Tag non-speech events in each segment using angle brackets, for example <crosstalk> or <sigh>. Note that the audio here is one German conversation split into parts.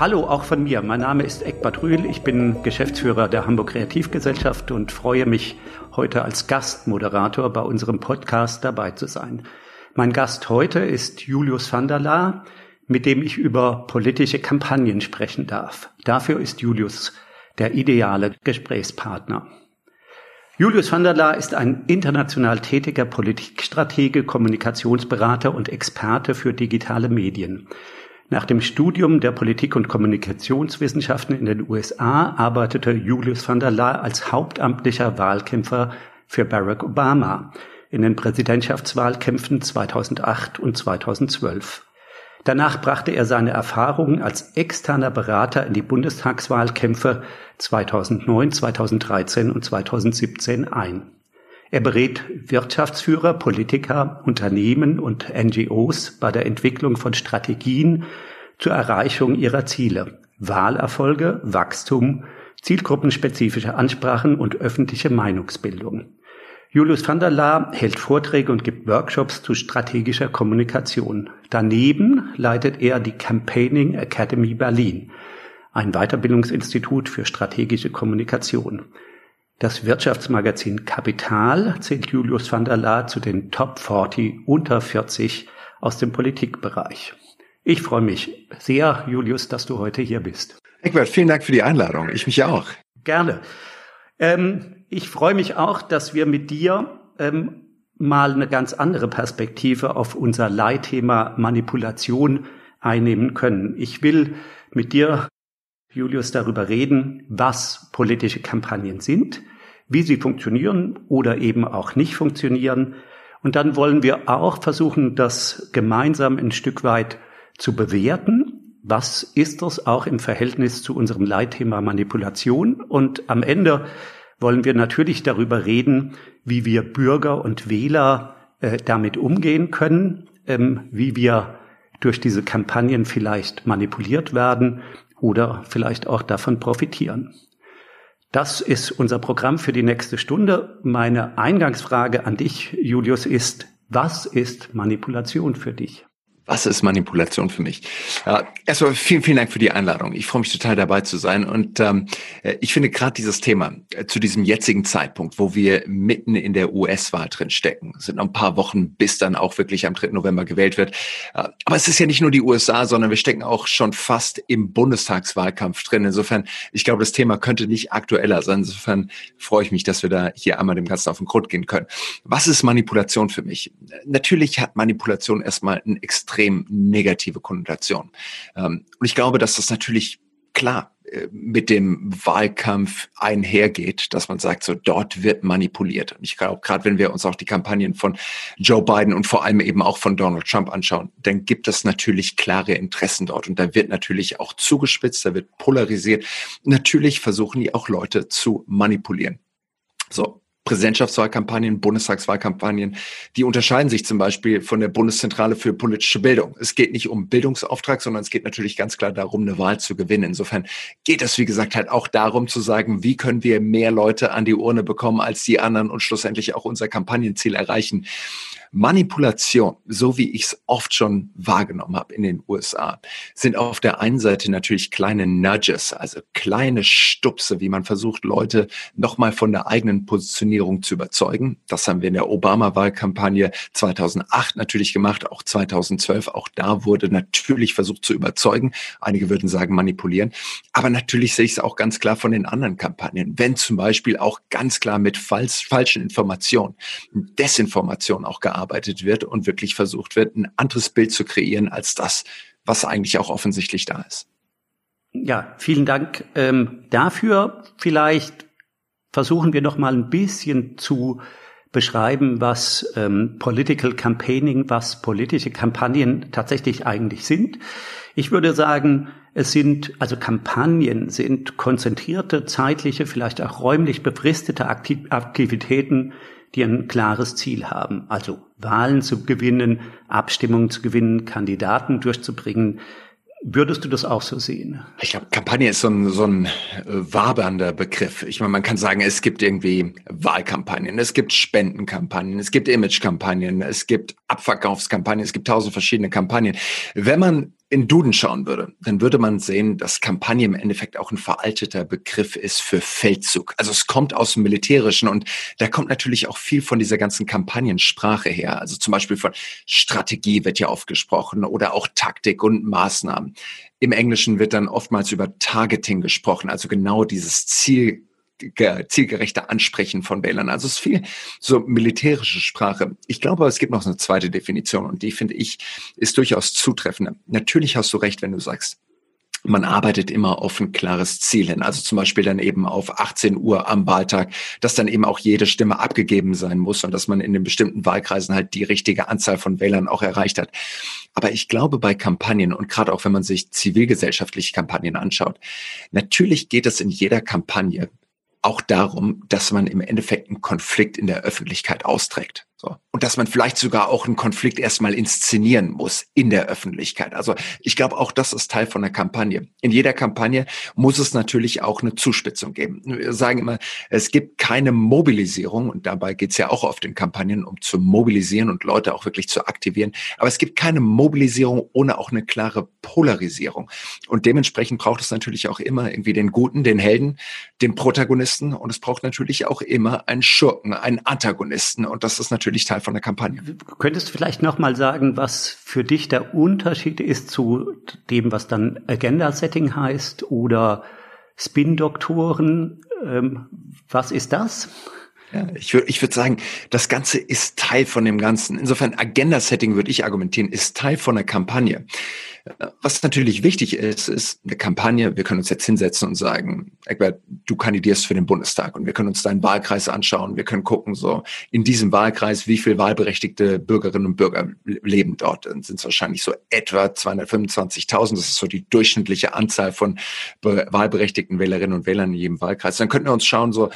Hallo auch von mir. Mein Name ist Eckbert Rühl. Ich bin Geschäftsführer der Hamburg Kreativgesellschaft und freue mich, heute als Gastmoderator bei unserem Podcast dabei zu sein. Mein Gast heute ist Julius van der Laar, mit dem ich über politische Kampagnen sprechen darf. Dafür ist Julius der ideale Gesprächspartner. Julius van der Laar ist ein international tätiger Politikstratege, Kommunikationsberater und Experte für digitale Medien. Nach dem Studium der Politik- und Kommunikationswissenschaften in den USA arbeitete Julius van der Laar als hauptamtlicher Wahlkämpfer für Barack Obama in den Präsidentschaftswahlkämpfen 2008 und 2012. Danach brachte er seine Erfahrungen als externer Berater in die Bundestagswahlkämpfe 2009, 2013 und 2017 ein. Er berät Wirtschaftsführer, Politiker, Unternehmen und NGOs bei der Entwicklung von Strategien zur Erreichung ihrer Ziele, Wahlerfolge, Wachstum, zielgruppenspezifische Ansprachen und öffentliche Meinungsbildung. Julius van der Laar hält Vorträge und gibt Workshops zu strategischer Kommunikation. Daneben leitet er die Campaigning Academy Berlin, ein Weiterbildungsinstitut für strategische Kommunikation. Das Wirtschaftsmagazin Kapital zählt Julius van der Laar zu den Top 40 unter 40 aus dem Politikbereich. Ich freue mich sehr, Julius, dass du heute hier bist. Eckbert, vielen Dank für die Einladung. Ich mich auch. Gerne. Ähm, ich freue mich auch, dass wir mit dir ähm, mal eine ganz andere Perspektive auf unser Leitthema Manipulation einnehmen können. Ich will mit dir, Julius, darüber reden, was politische Kampagnen sind, wie sie funktionieren oder eben auch nicht funktionieren. Und dann wollen wir auch versuchen, das gemeinsam ein Stück weit zu bewerten. Was ist das auch im Verhältnis zu unserem Leitthema Manipulation? Und am Ende wollen wir natürlich darüber reden, wie wir Bürger und Wähler äh, damit umgehen können, ähm, wie wir durch diese Kampagnen vielleicht manipuliert werden oder vielleicht auch davon profitieren. Das ist unser Programm für die nächste Stunde. Meine Eingangsfrage an dich, Julius, ist, was ist Manipulation für dich? Was ist Manipulation für mich? Ja, erstmal vielen, vielen Dank für die Einladung. Ich freue mich total dabei zu sein. Und ähm, äh, ich finde gerade dieses Thema äh, zu diesem jetzigen Zeitpunkt, wo wir mitten in der US-Wahl drin stecken, sind noch ein paar Wochen, bis dann auch wirklich am 3. November gewählt wird. Äh, aber es ist ja nicht nur die USA, sondern wir stecken auch schon fast im Bundestagswahlkampf drin. Insofern, ich glaube, das Thema könnte nicht aktueller sein. Insofern freue ich mich, dass wir da hier einmal dem Ganzen auf den Grund gehen können. Was ist Manipulation für mich? Natürlich hat Manipulation erstmal ein extrem extrem negative Konnotation. Ähm, und ich glaube, dass das natürlich klar äh, mit dem Wahlkampf einhergeht, dass man sagt, so dort wird manipuliert. Und ich glaube, gerade wenn wir uns auch die Kampagnen von Joe Biden und vor allem eben auch von Donald Trump anschauen, dann gibt es natürlich klare Interessen dort. Und da wird natürlich auch zugespitzt, da wird polarisiert. Natürlich versuchen die auch Leute zu manipulieren. So, Präsidentschaftswahlkampagnen, Bundestagswahlkampagnen, die unterscheiden sich zum Beispiel von der Bundeszentrale für politische Bildung. Es geht nicht um Bildungsauftrag, sondern es geht natürlich ganz klar darum, eine Wahl zu gewinnen. Insofern geht es, wie gesagt, halt auch darum zu sagen, wie können wir mehr Leute an die Urne bekommen als die anderen und schlussendlich auch unser Kampagnenziel erreichen. Manipulation, so wie ich es oft schon wahrgenommen habe in den USA, sind auf der einen Seite natürlich kleine Nudges, also kleine Stupse, wie man versucht, Leute nochmal von der eigenen Positionierung zu überzeugen. Das haben wir in der Obama-Wahlkampagne 2008 natürlich gemacht, auch 2012. Auch da wurde natürlich versucht zu überzeugen. Einige würden sagen manipulieren. Aber natürlich sehe ich es auch ganz klar von den anderen Kampagnen. Wenn zum Beispiel auch ganz klar mit falsch, falschen Informationen, Desinformation auch gearbeitet gearbeitet wird und wirklich versucht wird, ein anderes Bild zu kreieren als das, was eigentlich auch offensichtlich da ist. Ja, vielen Dank ähm, dafür. Vielleicht versuchen wir noch mal ein bisschen zu beschreiben, was ähm, Political Campaigning, was politische Kampagnen tatsächlich eigentlich sind. Ich würde sagen, es sind, also Kampagnen sind konzentrierte, zeitliche, vielleicht auch räumlich befristete Aktivitäten, die ein klares Ziel haben, also Wahlen zu gewinnen, Abstimmungen zu gewinnen, Kandidaten durchzubringen. Würdest du das auch so sehen? Ich glaube, Kampagne ist so ein, so ein äh, wabernder Begriff. Ich meine, man kann sagen, es gibt irgendwie Wahlkampagnen, es gibt Spendenkampagnen, es gibt Imagekampagnen, es gibt Abverkaufskampagnen, es gibt tausend verschiedene Kampagnen. Wenn man in Duden schauen würde, dann würde man sehen, dass Kampagne im Endeffekt auch ein veralteter Begriff ist für Feldzug. Also es kommt aus dem Militärischen und da kommt natürlich auch viel von dieser ganzen Kampagnensprache her. Also zum Beispiel von Strategie wird ja oft gesprochen oder auch Taktik und Maßnahmen. Im Englischen wird dann oftmals über Targeting gesprochen, also genau dieses Ziel zielgerechte Ansprechen von Wählern. Also es ist viel so militärische Sprache. Ich glaube, es gibt noch eine zweite Definition und die finde ich ist durchaus zutreffender. Natürlich hast du recht, wenn du sagst, man arbeitet immer auf ein klares Ziel hin. Also zum Beispiel dann eben auf 18 Uhr am Wahltag, dass dann eben auch jede Stimme abgegeben sein muss und dass man in den bestimmten Wahlkreisen halt die richtige Anzahl von Wählern auch erreicht hat. Aber ich glaube bei Kampagnen und gerade auch wenn man sich zivilgesellschaftliche Kampagnen anschaut, natürlich geht es in jeder Kampagne auch darum, dass man im Endeffekt einen Konflikt in der Öffentlichkeit austrägt. So. Und dass man vielleicht sogar auch einen Konflikt erstmal inszenieren muss in der Öffentlichkeit. Also ich glaube, auch das ist Teil von der Kampagne. In jeder Kampagne muss es natürlich auch eine Zuspitzung geben. Wir sagen immer, es gibt keine Mobilisierung und dabei geht es ja auch oft in Kampagnen, um zu mobilisieren und Leute auch wirklich zu aktivieren. Aber es gibt keine Mobilisierung ohne auch eine klare Polarisierung. Und dementsprechend braucht es natürlich auch immer irgendwie den Guten, den Helden, den Protagonisten und es braucht natürlich auch immer einen Schurken, einen Antagonisten. Und das ist natürlich natürlich Teil von der Kampagne. Könntest du vielleicht nochmal sagen, was für dich der Unterschied ist zu dem, was dann Agenda-Setting heißt oder Spin-Doktoren? Ähm, was ist das? Ja, ich würde ich würd sagen, das Ganze ist Teil von dem Ganzen. Insofern Agenda-Setting würde ich argumentieren, ist Teil von der Kampagne. Was natürlich wichtig ist, ist eine Kampagne. Wir können uns jetzt hinsetzen und sagen, Egbert, du kandidierst für den Bundestag und wir können uns deinen Wahlkreis anschauen. Wir können gucken, so in diesem Wahlkreis, wie viel wahlberechtigte Bürgerinnen und Bürger leben dort. Dann sind es wahrscheinlich so etwa 225.000. Das ist so die durchschnittliche Anzahl von wahlberechtigten Wählerinnen und Wählern in jedem Wahlkreis. Dann könnten wir uns schauen, so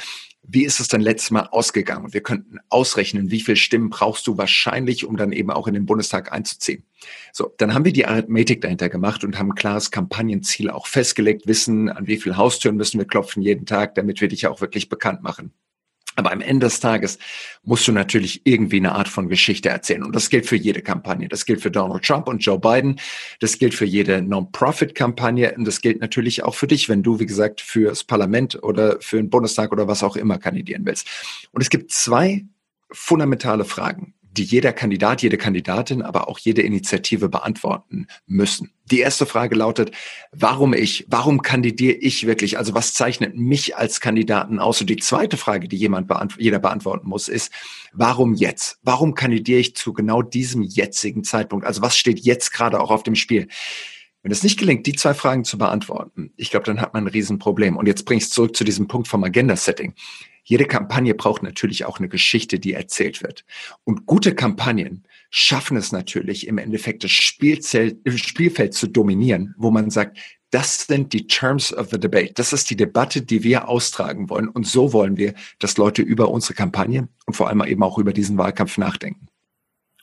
wie ist es denn letztes Mal ausgegangen? Wir könnten ausrechnen, wie viel Stimmen brauchst du wahrscheinlich, um dann eben auch in den Bundestag einzuziehen. So, dann haben wir die Arithmetik dahinter gemacht und haben ein klares Kampagnenziel auch festgelegt, wissen, an wie viel Haustüren müssen wir klopfen jeden Tag, damit wir dich auch wirklich bekannt machen. Aber am Ende des Tages musst du natürlich irgendwie eine Art von Geschichte erzählen. Und das gilt für jede Kampagne. Das gilt für Donald Trump und Joe Biden. Das gilt für jede Non-Profit-Kampagne. Und das gilt natürlich auch für dich, wenn du, wie gesagt, fürs Parlament oder für den Bundestag oder was auch immer kandidieren willst. Und es gibt zwei fundamentale Fragen, die jeder Kandidat, jede Kandidatin, aber auch jede Initiative beantworten müssen. Die erste Frage lautet, warum ich? Warum kandidiere ich wirklich? Also was zeichnet mich als Kandidaten aus? Und die zweite Frage, die jemand beant jeder beantworten muss, ist, warum jetzt? Warum kandidiere ich zu genau diesem jetzigen Zeitpunkt? Also was steht jetzt gerade auch auf dem Spiel? Wenn es nicht gelingt, die zwei Fragen zu beantworten, ich glaube, dann hat man ein Riesenproblem. Und jetzt bringe ich es zurück zu diesem Punkt vom Agenda-Setting. Jede Kampagne braucht natürlich auch eine Geschichte, die erzählt wird. Und gute Kampagnen schaffen es natürlich im Endeffekt, das Spielzelt, Spielfeld zu dominieren, wo man sagt, Das sind die Terms of the Debate. Das ist die Debatte, die wir austragen wollen. Und so wollen wir, dass Leute über unsere Kampagne und vor allem eben auch über diesen Wahlkampf nachdenken.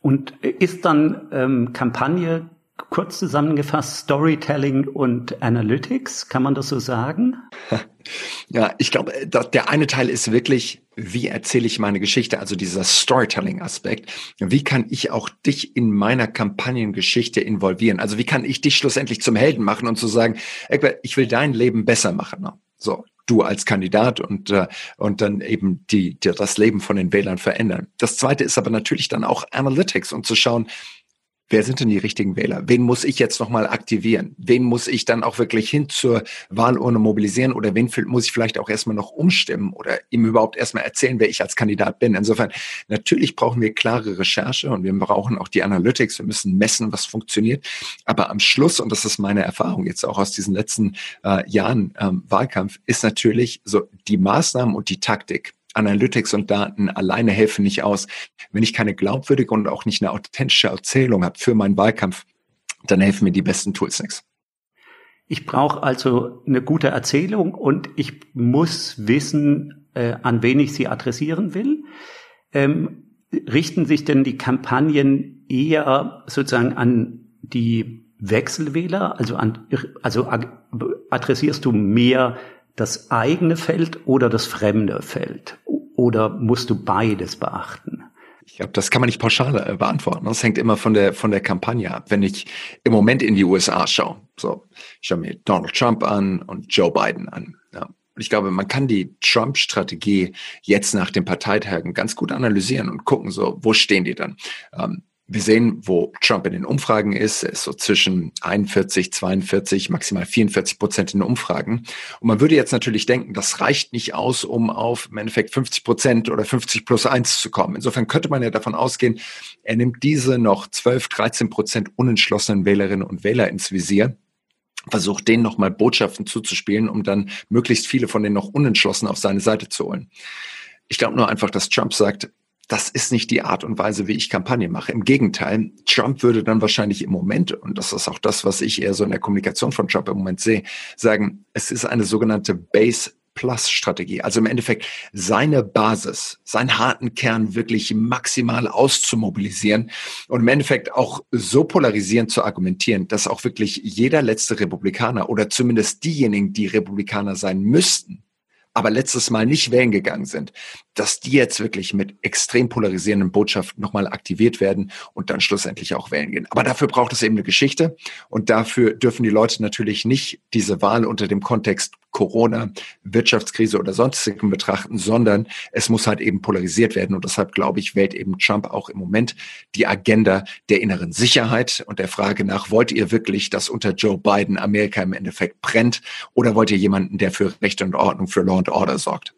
Und ist dann ähm, Kampagne kurz zusammengefasst Storytelling und Analytics, kann man das so sagen? <laughs> Ja, ich glaube, der eine Teil ist wirklich, wie erzähle ich meine Geschichte, also dieser Storytelling-Aspekt. Wie kann ich auch dich in meiner Kampagnengeschichte involvieren? Also wie kann ich dich schlussendlich zum Helden machen und zu sagen, ich will dein Leben besser machen. So, du als Kandidat und, äh, und dann eben die, die, das Leben von den Wählern verändern. Das zweite ist aber natürlich dann auch Analytics und zu schauen, wer sind denn die richtigen Wähler? Wen muss ich jetzt nochmal aktivieren? Wen muss ich dann auch wirklich hin zur Wahlurne mobilisieren oder wen muss ich vielleicht auch erstmal noch umstimmen oder ihm überhaupt erstmal erzählen, wer ich als Kandidat bin? Insofern, natürlich brauchen wir klare Recherche und wir brauchen auch die Analytics. Wir müssen messen, was funktioniert. Aber am Schluss, und das ist meine Erfahrung jetzt auch aus diesen letzten äh, Jahren ähm, Wahlkampf, ist natürlich so die Maßnahmen und die Taktik Analytics und Daten alleine helfen nicht aus. Wenn ich keine glaubwürdige und auch nicht eine authentische Erzählung habe für meinen Wahlkampf, dann helfen mir die besten Tools nichts. Ich brauche also eine gute Erzählung und ich muss wissen, äh, an wen ich sie adressieren will. Ähm, richten sich denn die Kampagnen eher sozusagen an die Wechselwähler? Also an, also adressierst du mehr das eigene Feld oder das fremde Feld? Oder musst du beides beachten? Ich glaube, das kann man nicht pauschal äh, beantworten. Das hängt immer von der, von der Kampagne ab. Wenn ich im Moment in die USA schaue, so, ich schaue mir Donald Trump an und Joe Biden an. Ja. Und ich glaube, man kann die Trump-Strategie jetzt nach den Parteitagen ganz gut analysieren und gucken, so, wo stehen die dann? Ähm, wir sehen, wo Trump in den Umfragen ist. Er ist so zwischen 41, 42, maximal 44 Prozent in den Umfragen. Und man würde jetzt natürlich denken, das reicht nicht aus, um auf im Endeffekt 50 Prozent oder 50 plus 1 zu kommen. Insofern könnte man ja davon ausgehen, er nimmt diese noch 12, 13 Prozent unentschlossenen Wählerinnen und Wähler ins Visier versucht denen nochmal Botschaften zuzuspielen, um dann möglichst viele von denen noch unentschlossen auf seine Seite zu holen. Ich glaube nur einfach, dass Trump sagt, das ist nicht die Art und Weise, wie ich Kampagne mache. Im Gegenteil, Trump würde dann wahrscheinlich im Moment, und das ist auch das, was ich eher so in der Kommunikation von Trump im Moment sehe, sagen, es ist eine sogenannte Base Plus Strategie. Also im Endeffekt seine Basis, seinen harten Kern wirklich maximal auszumobilisieren und im Endeffekt auch so polarisierend zu argumentieren, dass auch wirklich jeder letzte Republikaner oder zumindest diejenigen, die Republikaner sein müssten, aber letztes Mal nicht wählen gegangen sind, dass die jetzt wirklich mit extrem polarisierenden Botschaften nochmal aktiviert werden und dann schlussendlich auch wählen gehen. Aber dafür braucht es eben eine Geschichte und dafür dürfen die Leute natürlich nicht diese Wahl unter dem Kontext Corona, Wirtschaftskrise oder sonstigen betrachten, sondern es muss halt eben polarisiert werden. Und deshalb glaube ich, wählt eben Trump auch im Moment die Agenda der inneren Sicherheit und der Frage nach, wollt ihr wirklich, dass unter Joe Biden Amerika im Endeffekt brennt oder wollt ihr jemanden, der für Recht und Ordnung, für Law and Order sorgt?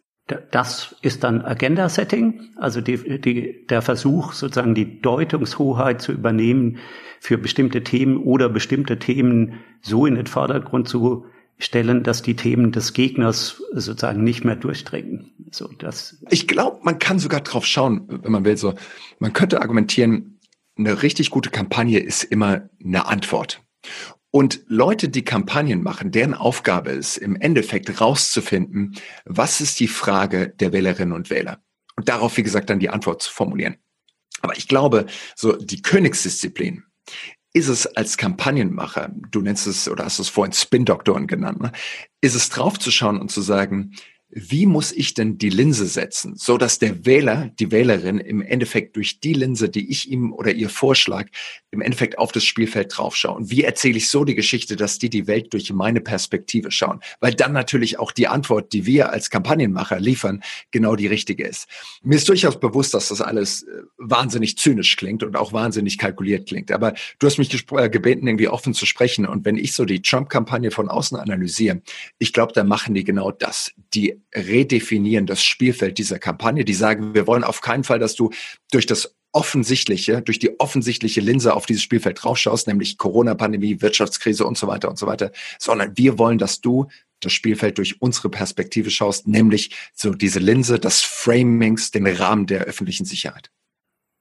Das ist dann Agenda-Setting, also die, die, der Versuch, sozusagen die Deutungshoheit zu übernehmen für bestimmte Themen oder bestimmte Themen so in den Vordergrund zu stellen, dass die Themen des Gegners sozusagen nicht mehr durchdringen. So, das ich glaube, man kann sogar drauf schauen, wenn man will. So, man könnte argumentieren, eine richtig gute Kampagne ist immer eine Antwort. Und Leute, die Kampagnen machen, deren Aufgabe ist, im Endeffekt rauszufinden, was ist die Frage der Wählerinnen und Wähler? Und darauf, wie gesagt, dann die Antwort zu formulieren. Aber ich glaube, so die Königsdisziplin ist es als Kampagnenmacher, du nennst es oder hast es vorhin Spin-Doktoren genannt, ne? ist es draufzuschauen und zu sagen, wie muss ich denn die Linse setzen, so dass der Wähler, die Wählerin im Endeffekt durch die Linse, die ich ihm oder ihr vorschlag, im Endeffekt auf das Spielfeld draufschauen? Wie erzähle ich so die Geschichte, dass die die Welt durch meine Perspektive schauen? Weil dann natürlich auch die Antwort, die wir als Kampagnenmacher liefern, genau die richtige ist. Mir ist durchaus bewusst, dass das alles äh, wahnsinnig zynisch klingt und auch wahnsinnig kalkuliert klingt. Aber du hast mich äh, gebeten, irgendwie offen zu sprechen. Und wenn ich so die Trump-Kampagne von außen analysiere, ich glaube, da machen die genau das. Die redefinieren das Spielfeld dieser Kampagne. Die sagen, wir wollen auf keinen Fall, dass du durch das offensichtliche, durch die offensichtliche Linse auf dieses Spielfeld draufschaust, nämlich Corona-Pandemie, Wirtschaftskrise und so weiter und so weiter, sondern wir wollen, dass du das Spielfeld durch unsere Perspektive schaust, nämlich so diese Linse des Framings, den Rahmen der öffentlichen Sicherheit.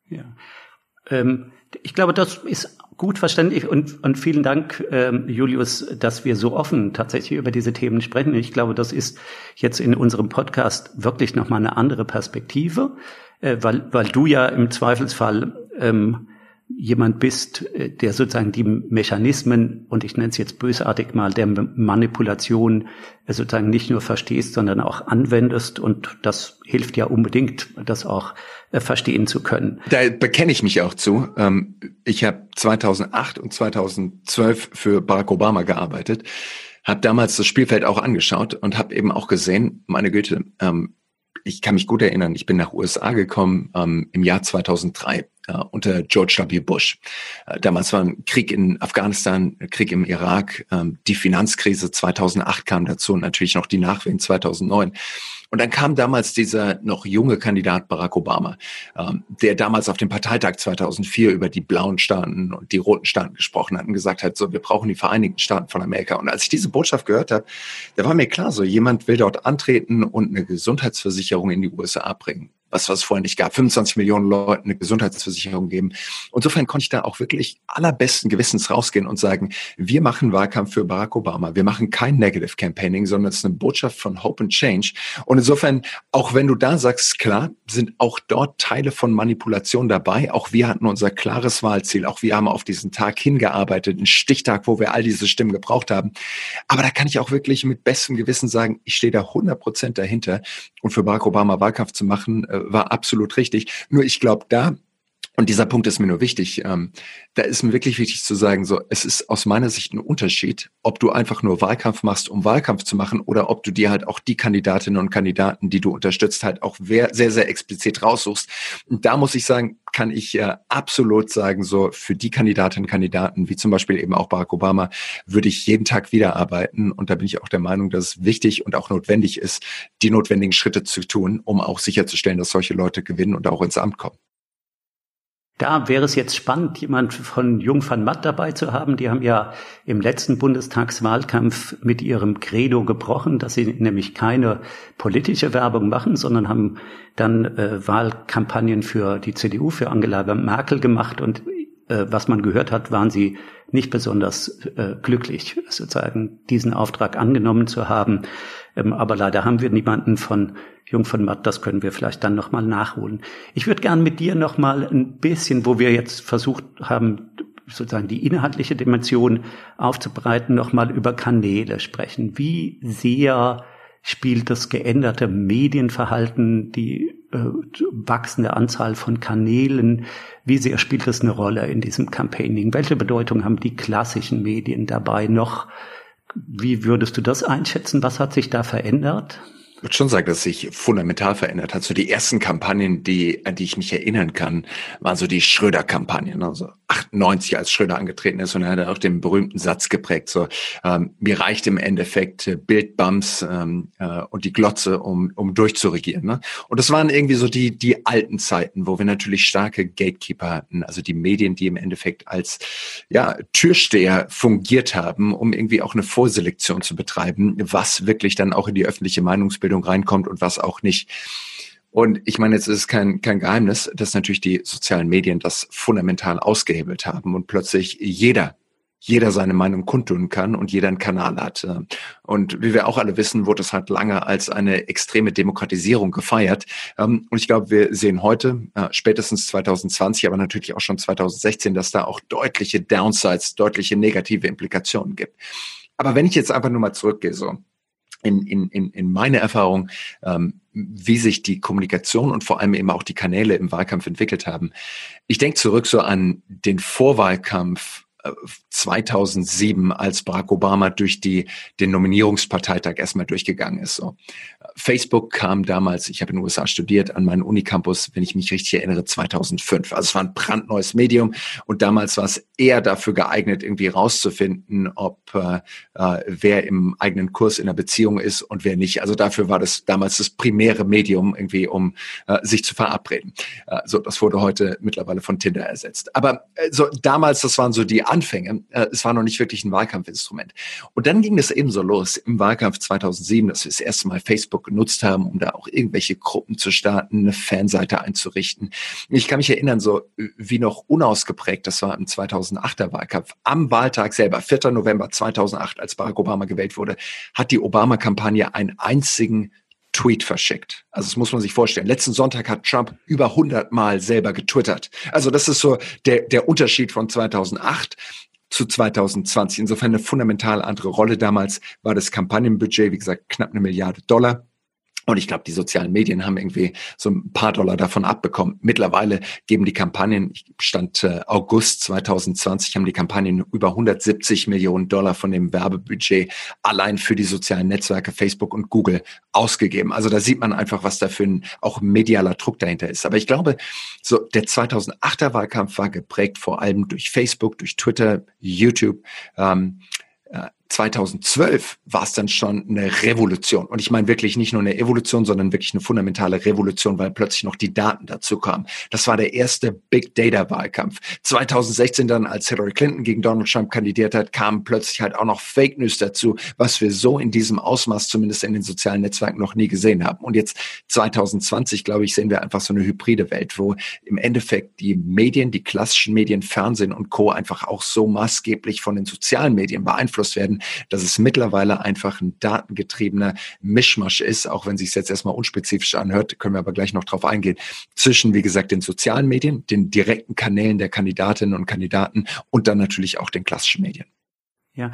Ja. Ähm, Ich glaube, das ist gut verständlich und, und vielen Dank, ähm, Julius, dass wir so offen tatsächlich über diese Themen sprechen. Ich glaube, das ist jetzt in unserem Podcast wirklich nochmal eine andere Perspektive, äh, weil, weil du ja im Zweifelsfall ähm, jemand bist, äh, der sozusagen die Mechanismen, und ich nenne es jetzt bösartig mal, der Manipulation äh, sozusagen nicht nur verstehst, sondern auch anwendest. Und das hilft ja unbedingt, das auch äh, verstehen zu können. Da bekenne ich mich auch zu. Ähm, ich habe 2008 und 2012 für Barack Obama gearbeitet, habe damals das Spielfeld auch angeschaut und habe eben auch gesehen, meine Güte, ähm, ich kann mich gut erinnern, ich bin nach USA gekommen ähm, im Jahr 2003 äh, unter George W. Bush. Äh, damals war ein Krieg in Afghanistan, Krieg im Irak, die Finanzkrise 2008 kam dazu und natürlich noch die Nachwehen 2009. Und dann kam damals dieser noch junge Kandidat Barack Obama, ähm, der damals auf dem Parteitag 2004 über die blauen Staaten und die roten Staaten gesprochen hat und gesagt hat, so, wir brauchen die Vereinigten Staaten von Amerika. Und als ich diese Botschaft gehört habe, da war mir klar, so jemand will dort antreten und eine Gesundheitsversicherung in die USA bringen was, was es vorher nicht gab, 25 Millionen Leuten eine Gesundheitsversicherung geben. Insofern konnte ich da auch wirklich allerbesten Gewissens rausgehen und sagen, wir machen Wahlkampf für Barack Obama. Wir machen kein Negative Campaigning, sondern es ist eine Botschaft von Hope and Change. Und insofern, auch wenn du da sagst, klar, sind auch dort Teile von Manipulation dabei. Auch wir hatten unser klares Wahlziel. Auch wir haben auf diesen Tag hingearbeitet, einen Stichtag, wo wir all diese Stimmen gebraucht haben. Aber da kann ich auch wirklich mit bestem Gewissen sagen, ich stehe da 100 Prozent dahinter. Und für Barack Obama Wahlkampf zu machen, äh, war absolut richtig. Nur ich glaube, da und dieser Punkt ist mir nur wichtig. Ähm, da ist mir wirklich wichtig zu sagen, so, es ist aus meiner Sicht ein Unterschied, ob du einfach nur Wahlkampf machst, um Wahlkampf zu machen, oder ob du dir halt auch die Kandidatinnen und Kandidaten, die du unterstützt, halt auch sehr, sehr explizit raussuchst. Und da muss ich sagen, kann ich äh, absolut sagen, so für die Kandidatinnen und Kandidaten, wie zum Beispiel eben auch Barack Obama, würde ich jeden Tag wieder arbeiten. Und da bin ich auch der Meinung, dass es wichtig und auch notwendig ist, die notwendigen Schritte zu tun, um auch sicherzustellen, dass solche Leute gewinnen und auch ins Amt kommen. Da wäre es jetzt spannend, jemand von Jung van Matt dabei zu haben. Die haben ja im letzten Bundestagswahlkampf mit ihrem Credo gebrochen, dass sie nämlich keine politische Werbung machen, sondern haben dann äh, Wahlkampagnen für die CDU, für Angela Merkel gemacht und äh, was man gehört hat, waren sie nicht besonders äh, glücklich, sozusagen diesen Auftrag angenommen zu haben. Ähm, aber leider haben wir niemanden von Jung von Matt, das können wir vielleicht dann nochmal nachholen. Ich würde gern mit dir nochmal ein bisschen, wo wir jetzt versucht haben, sozusagen die inhaltliche Dimension aufzubreiten, nochmal über Kanäle sprechen. Wie sehr spielt das geänderte Medienverhalten, die äh, wachsende Anzahl von Kanälen, wie sehr spielt das eine Rolle in diesem Campaigning? Welche Bedeutung haben die klassischen Medien dabei noch? Wie würdest du das einschätzen? Was hat sich da verändert? Ich würde schon sagen, dass sich fundamental verändert hat. So die ersten Kampagnen, die, an die ich mich erinnern kann, waren so die Schröder-Kampagnen. Also 98, als Schröder angetreten ist und er hat auch den berühmten Satz geprägt, so, ähm, mir reicht im Endeffekt äh, Bildbums ähm, äh, und die Glotze, um, um durchzuregieren. Ne? Und das waren irgendwie so die, die alten Zeiten, wo wir natürlich starke Gatekeeper hatten, also die Medien, die im Endeffekt als ja, Türsteher fungiert haben, um irgendwie auch eine Vorselektion zu betreiben, was wirklich dann auch in die öffentliche Meinungsbildung reinkommt und was auch nicht. Und ich meine, jetzt ist es kein, kein Geheimnis, dass natürlich die sozialen Medien das fundamental ausgehebelt haben und plötzlich jeder jeder seine Meinung kundtun kann und jeder einen Kanal hat. Und wie wir auch alle wissen, wurde es halt lange als eine extreme Demokratisierung gefeiert. Ähm, und ich glaube, wir sehen heute, äh, spätestens 2020, aber natürlich auch schon 2016, dass da auch deutliche Downsides, deutliche negative Implikationen gibt. Aber wenn ich jetzt einfach nur mal zurückgehe, so in, in, in, in meine Erfahrung, ähm, wie sich die Kommunikation und vor allem eben auch die Kanäle im Wahlkampf entwickelt haben. Ich denke zurück so an den Vorwahlkampf 2007, als Barack Obama durch die, den Nominierungsparteitag erstmal durchgegangen ist. So. Facebook kam damals, ich habe in den USA studiert, an meinen Unicampus, wenn ich mich richtig erinnere, 2005. Also es war ein brandneues Medium und damals war es eher dafür geeignet, irgendwie rauszufinden, ob äh, äh, wer im eigenen Kurs in einer Beziehung ist und wer nicht. Also dafür war das damals das primäre Medium, irgendwie, um äh, sich zu verabreden. Äh, so, das wurde heute mittlerweile von Tinder ersetzt. Aber äh, so damals, das waren so die Anfänge. Äh, es war noch nicht wirklich ein Wahlkampfinstrument. Und dann ging es ebenso los im Wahlkampf 2007, dass wir das erste Mal Facebook genutzt haben, um da auch irgendwelche Gruppen zu starten, eine Fanseite einzurichten. Ich kann mich erinnern, so wie noch unausgeprägt, das war im 2008er Wahlkampf, am Wahltag selber, 4. November 2008, als Barack Obama gewählt wurde, hat die Obama-Kampagne einen einzigen Tweet verschickt. Also das muss man sich vorstellen. Letzten Sonntag hat Trump über 100 Mal selber getwittert. Also das ist so der, der Unterschied von 2008 zu 2020. Insofern eine fundamental andere Rolle. Damals war das Kampagnenbudget, wie gesagt, knapp eine Milliarde Dollar. Und ich glaube, die sozialen Medien haben irgendwie so ein paar Dollar davon abbekommen. Mittlerweile geben die Kampagnen, Stand äh, August 2020, haben die Kampagnen über 170 Millionen Dollar von dem Werbebudget allein für die sozialen Netzwerke Facebook und Google ausgegeben. Also da sieht man einfach, was da für ein auch medialer Druck dahinter ist. Aber ich glaube, so der 2008er Wahlkampf war geprägt vor allem durch Facebook, durch Twitter, YouTube. Ähm, 2012 war es dann schon eine Revolution. Und ich meine wirklich nicht nur eine Evolution, sondern wirklich eine fundamentale Revolution, weil plötzlich noch die Daten dazu kamen. Das war der erste Big Data Wahlkampf. 2016 dann, als Hillary Clinton gegen Donald Trump kandidiert hat, kamen plötzlich halt auch noch Fake News dazu, was wir so in diesem Ausmaß zumindest in den sozialen Netzwerken noch nie gesehen haben. Und jetzt 2020, glaube ich, sehen wir einfach so eine hybride Welt, wo im Endeffekt die Medien, die klassischen Medien, Fernsehen und Co. einfach auch so maßgeblich von den sozialen Medien beeinflusst werden, dass es mittlerweile einfach ein datengetriebener Mischmasch ist, auch wenn sich es jetzt erstmal unspezifisch anhört, können wir aber gleich noch drauf eingehen, zwischen, wie gesagt, den sozialen Medien, den direkten Kanälen der Kandidatinnen und Kandidaten und dann natürlich auch den klassischen Medien. Ja,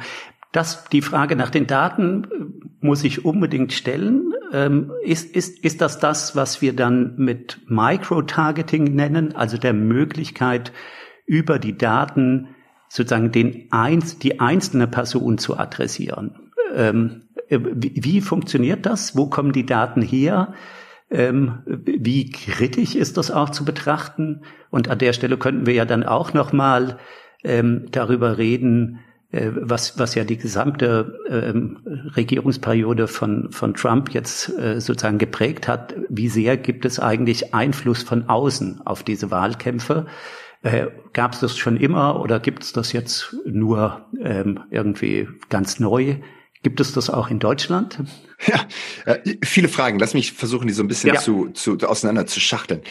das, die Frage nach den Daten äh, muss ich unbedingt stellen. Ähm, ist, ist, ist das das, was wir dann mit Micro-Targeting nennen, also der Möglichkeit, über die Daten sozusagen den eins, die einzelne Person zu adressieren. Ähm, wie, wie, funktioniert das? Wo kommen die Daten her? Ähm, wie kritisch ist das auch zu betrachten? Und an der Stelle könnten wir ja dann auch noch mal ähm, darüber reden, äh, was, was ja die gesamte ähm, Regierungsperiode von, von Trump jetzt äh, sozusagen geprägt hat. Wie sehr gibt es eigentlich Einfluss von außen auf diese Wahlkämpfe? Äh, Gab es das schon immer oder gibt es das jetzt nur ähm, irgendwie ganz neu? Gibt es das auch in Deutschland? Ja, äh, viele Fragen. Lass mich versuchen, die so ein bisschen ja. zu, zu auseinander zu schachteln.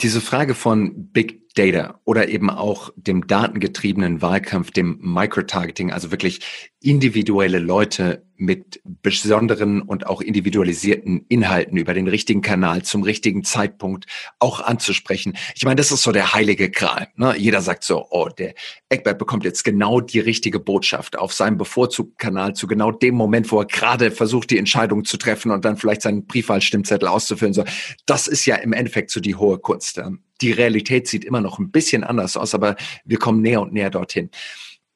Diese Frage von Big Data oder eben auch dem datengetriebenen Wahlkampf, dem Microtargeting, also wirklich individuelle Leute mit besonderen und auch individualisierten Inhalten über den richtigen Kanal zum richtigen Zeitpunkt auch anzusprechen. Ich meine, das ist so der heilige Gral. Ne? Jeder sagt so, oh, der Eckbert bekommt jetzt genau die richtige Botschaft auf seinem bevorzugten Kanal zu genau dem Moment, wo er gerade versucht, die Entscheidung zu treffen und dann vielleicht seinen Briefwahlstimmzettel auszufüllen. So, das ist ja im Endeffekt so die hohe Kunst. Die Realität sieht immer noch ein bisschen anders aus, aber wir kommen näher und näher dorthin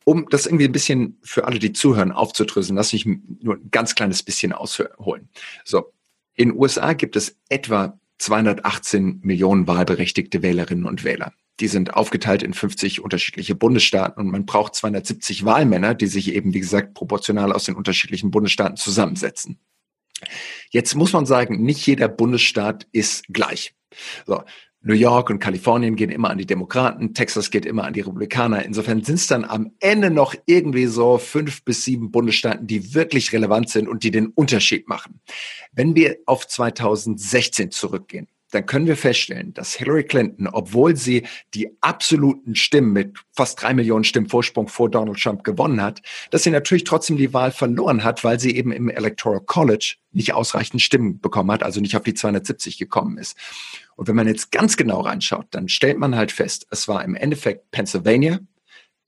um das irgendwie ein bisschen für alle, die zuhören, aufzudröseln, lass mich nur ein ganz kleines bisschen ausholen. So, in USA gibt es etwa 218 Millionen wahlberechtigte Wählerinnen und Wähler. Die sind aufgeteilt in 50 unterschiedliche Bundesstaaten und man braucht 270 Wahlmänner, die sich eben, wie gesagt, proportional aus den unterschiedlichen Bundesstaaten zusammensetzen. Jetzt muss man sagen, nicht jeder Bundesstaat ist gleich. So, New York und Kalifornien gehen immer an die Demokraten, Texas geht immer an die Republikaner. Insofern sind es dann am Ende noch irgendwie so fünf bis sieben Bundesstaaten, die wirklich relevant sind und die den Unterschied machen. Wenn wir auf 2016 zurückgehen, dann können wir feststellen, dass Hillary Clinton, obwohl sie die absoluten Stimmen mit fast drei Millionen Stimmen Vorsprung vor Donald Trump gewonnen hat, dass sie natürlich trotzdem die Wahl verloren hat, weil sie eben im Electoral College nicht ausreichend Stimmen bekommen hat, also nicht auf die 270 gekommen ist. Und wenn man jetzt ganz genau reinschaut, dann stellt man halt fest, es war im Endeffekt Pennsylvania,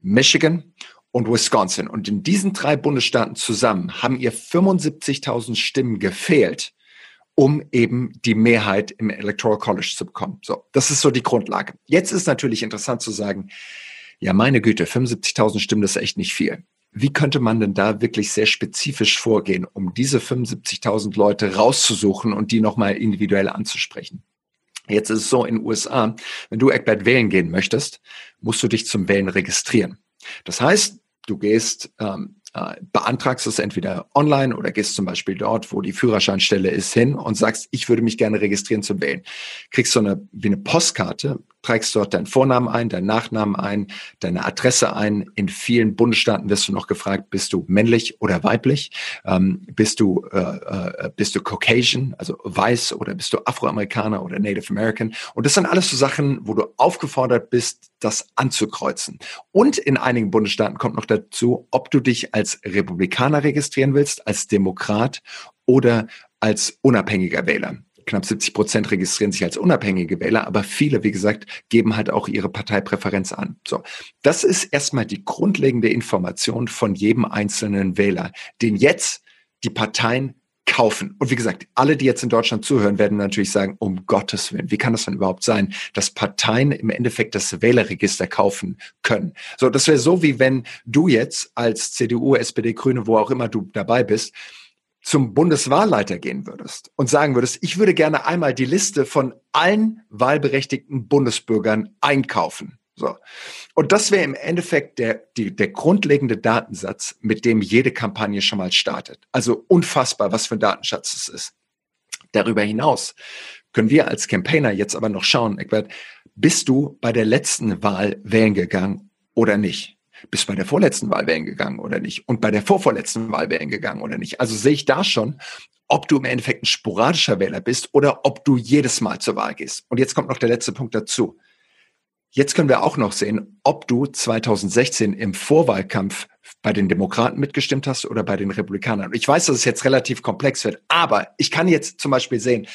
Michigan und Wisconsin. Und in diesen drei Bundesstaaten zusammen haben ihr 75.000 Stimmen gefehlt, um eben die Mehrheit im Electoral College zu bekommen. So, das ist so die Grundlage. Jetzt ist natürlich interessant zu sagen, ja, meine Güte, 75.000 Stimmen, das ist echt nicht viel. Wie könnte man denn da wirklich sehr spezifisch vorgehen, um diese 75.000 Leute rauszusuchen und die nochmal individuell anzusprechen? Jetzt ist es so in den USA, wenn du Eckbert wählen gehen möchtest, musst du dich zum Wählen registrieren. Das heißt, du gehst ähm, äh, beantragst es entweder online oder gehst zum Beispiel dort, wo die Führerscheinstelle ist, hin und sagst, ich würde mich gerne registrieren zum Wählen. Kriegst so eine, wie eine Postkarte, trägst dort deinen Vornamen ein, deinen Nachnamen ein, deine Adresse ein. In vielen Bundesstaaten wirst du noch gefragt, bist du männlich oder weiblich? Ähm, bist du äh, äh, bist du Caucasian, also weiß oder bist du Afroamerikaner oder Native American? Und das sind alles so Sachen, wo du aufgefordert bist, das anzukreuzen. Und in einigen Bundesstaaten kommt noch dazu, ob du dich als Republikaner registrieren willst, als Demokrat oder als unabhängiger Wähler knapp 70 Prozent registrieren sich als unabhängige Wähler, aber viele, wie gesagt, geben halt auch ihre Parteipräferenz an. So. Das ist erstmal die grundlegende Information von jedem einzelnen Wähler, den jetzt die Parteien kaufen. Und wie gesagt, alle, die jetzt in Deutschland zuhören, werden natürlich sagen, um Gottes Willen, wie kann das denn überhaupt sein, dass Parteien im Endeffekt das Wählerregister kaufen können? So, das wäre so, wie wenn du jetzt als CDU, SPD, Grüne, wo auch immer du dabei bist, zum Bundeswahlleiter gehen würdest und sagen würdest, ich würde gerne einmal die Liste von allen wahlberechtigten Bundesbürgern einkaufen. So. Und das wäre im Endeffekt der, die, der grundlegende Datensatz, mit dem jede Kampagne schon mal startet. Also unfassbar, was für ein Datenschatz es ist. Darüber hinaus können wir als Campaigner jetzt aber noch schauen, Eckbert, bist du bei der letzten Wahl wählen gegangen oder nicht? Bist bei der vorletzten Wahl wählen gegangen oder nicht und bei der vorvorletzten Wahl wählen gegangen oder nicht. Also sehe ich da schon, ob du im Endeffekt ein sporadischer Wähler bist oder ob du jedes Mal zur Wahl gehst. Und jetzt kommt noch der letzte Punkt dazu. Jetzt können wir auch noch sehen, ob du 2016 im Vorwahlkampf bei den Demokraten mitgestimmt hast oder bei den Republikanern. Ich weiß, dass es jetzt relativ komplex wird, aber ich kann jetzt zum Beispiel sehen,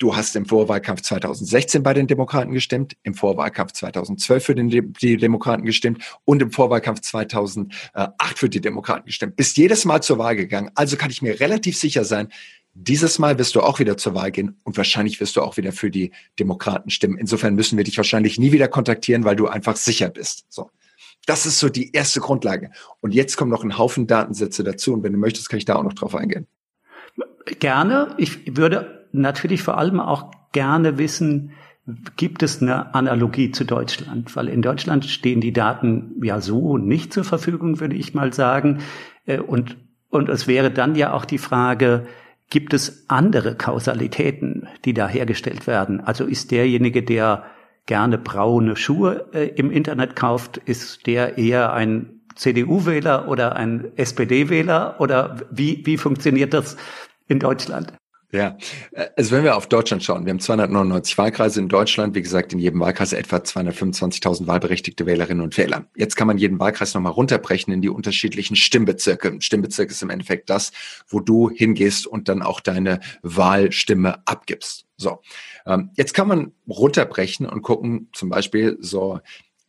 Du hast im Vorwahlkampf 2016 bei den Demokraten gestimmt, im Vorwahlkampf 2012 für den, die Demokraten gestimmt und im Vorwahlkampf 2008 für die Demokraten gestimmt. Bist jedes Mal zur Wahl gegangen. Also kann ich mir relativ sicher sein, dieses Mal wirst du auch wieder zur Wahl gehen und wahrscheinlich wirst du auch wieder für die Demokraten stimmen. Insofern müssen wir dich wahrscheinlich nie wieder kontaktieren, weil du einfach sicher bist. So. Das ist so die erste Grundlage. Und jetzt kommen noch ein Haufen Datensätze dazu. Und wenn du möchtest, kann ich da auch noch drauf eingehen. Gerne. Ich würde natürlich vor allem auch gerne wissen, gibt es eine Analogie zu Deutschland? Weil in Deutschland stehen die Daten ja so nicht zur Verfügung, würde ich mal sagen. Äh, und, und es wäre dann ja auch die Frage, gibt es andere Kausalitäten, die da hergestellt werden? Also ist derjenige, der gerne braune Schuhe äh, im Internet kauft, ist der eher ein CDU-Wähler oder ein SPD-Wähler? Oder wie, wie funktioniert das in Deutschland? Ja, also wenn wir auf Deutschland schauen, wir haben 299 Wahlkreise in Deutschland, wie gesagt, in jedem Wahlkreis etwa 225.000 wahlberechtigte Wählerinnen und Wähler. Jetzt kann man jeden Wahlkreis nochmal runterbrechen in die unterschiedlichen Stimmbezirke. Stimmbezirk ist im Endeffekt das, wo du hingehst und dann auch deine Wahlstimme abgibst. So, ähm, jetzt kann man runterbrechen und gucken, zum Beispiel so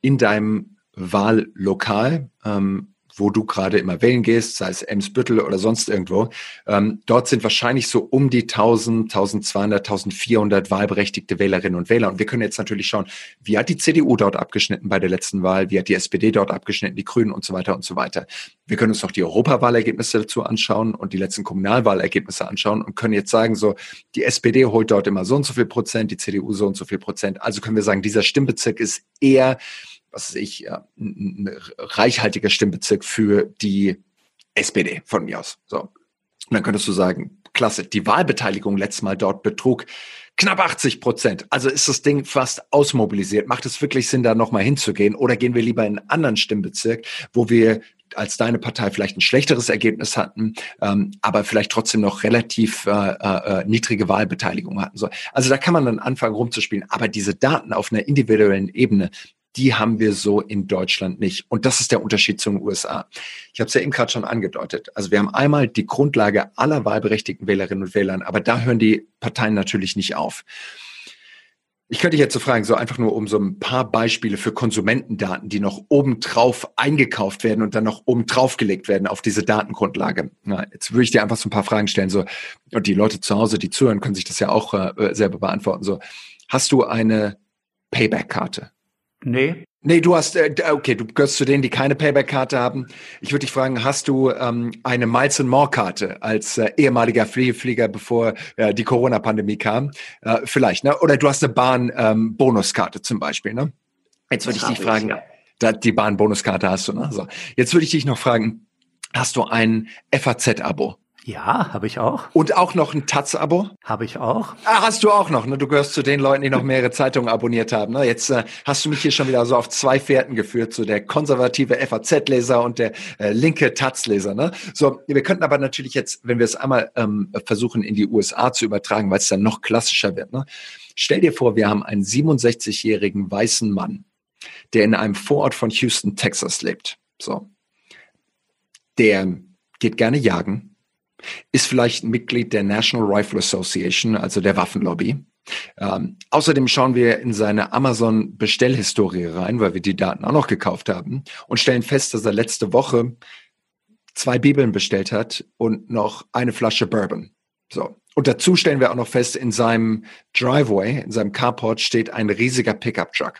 in deinem Wahllokal, ähm, wo du gerade immer wählen gehst, sei es Emsbüttel oder sonst irgendwo, ähm, dort sind wahrscheinlich so um die 1000, 1200, 1400 wahlberechtigte Wählerinnen und Wähler. Und wir können jetzt natürlich schauen, wie hat die CDU dort abgeschnitten bei der letzten Wahl, wie hat die SPD dort abgeschnitten, die Grünen und so weiter und so weiter. Wir können uns noch die Europawahlergebnisse dazu anschauen und die letzten Kommunalwahlergebnisse anschauen und können jetzt sagen, so, die SPD holt dort immer so und so viel Prozent, die CDU so und so viel Prozent. Also können wir sagen, dieser Stimmbezirk ist eher was weiß ich, ja, ein, ein reichhaltiger Stimmbezirk für die SPD von mir aus. So. Und dann könntest du sagen, klasse, die Wahlbeteiligung letztes Mal dort betrug knapp 80 Prozent. Also ist das Ding fast ausmobilisiert. Macht es wirklich Sinn, da nochmal hinzugehen? Oder gehen wir lieber in einen anderen Stimmbezirk, wo wir als deine Partei vielleicht ein schlechteres Ergebnis hatten, ähm, aber vielleicht trotzdem noch relativ äh, äh, niedrige Wahlbeteiligung hatten. So, also da kann man dann anfangen rumzuspielen. Aber diese Daten auf einer individuellen Ebene, die haben wir so in Deutschland nicht. Und das ist der Unterschied zu den USA. Ich habe es ja eben gerade schon angedeutet. Also wir haben einmal die Grundlage aller wahlberechtigten Wählerinnen und Wählern, aber da hören die Parteien natürlich nicht auf. Ich könnte jetzt so fragen, so einfach nur um so ein paar Beispiele für Konsumentendaten, die noch obendrauf eingekauft werden und dann noch obendrauf gelegt werden auf diese Datengrundlage. Na, jetzt würde ich dir einfach so ein paar Fragen stellen, so, und die Leute zu Hause, die zuhören, können sich das ja auch äh, selber beantworten. So, hast du eine Payback-Karte? Nee. Nee, du hast, äh, okay, du gehörst zu denen, die keine Payback-Karte haben. Ich würde dich fragen, hast du ähm, eine Miles and More-Karte als äh, ehemaliger Flieger, bevor äh, die Corona-Pandemie kam? Äh, vielleicht, ne? Oder du hast eine Bahn-Bonuskarte ähm, zum Beispiel, ne? Jetzt würde ich dich fragen, ich, ja. da, die Bahn-Bonuskarte hast du, ne? So. Jetzt würde ich dich noch fragen, hast du ein FAZ-Abo? Ja, habe ich auch. Und auch noch ein Taz-Abo? Habe ich auch. Ah, hast du auch noch. Ne? Du gehörst zu den Leuten, die noch mehrere Zeitungen abonniert haben. Ne? Jetzt äh, hast du mich hier schon wieder so auf zwei Fährten geführt, so der konservative FAZ-Leser und der äh, linke Taz-Leser. Ne? So, wir könnten aber natürlich jetzt, wenn wir es einmal ähm, versuchen, in die USA zu übertragen, weil es dann noch klassischer wird. Ne? Stell dir vor, wir haben einen 67-jährigen weißen Mann, der in einem Vorort von Houston, Texas lebt. So. Der geht gerne jagen, ist vielleicht Mitglied der National Rifle Association, also der Waffenlobby. Ähm, außerdem schauen wir in seine Amazon-Bestellhistorie rein, weil wir die Daten auch noch gekauft haben und stellen fest, dass er letzte Woche zwei Bibeln bestellt hat und noch eine Flasche Bourbon. So. Und dazu stellen wir auch noch fest, in seinem Driveway, in seinem Carport steht ein riesiger Pickup-Truck.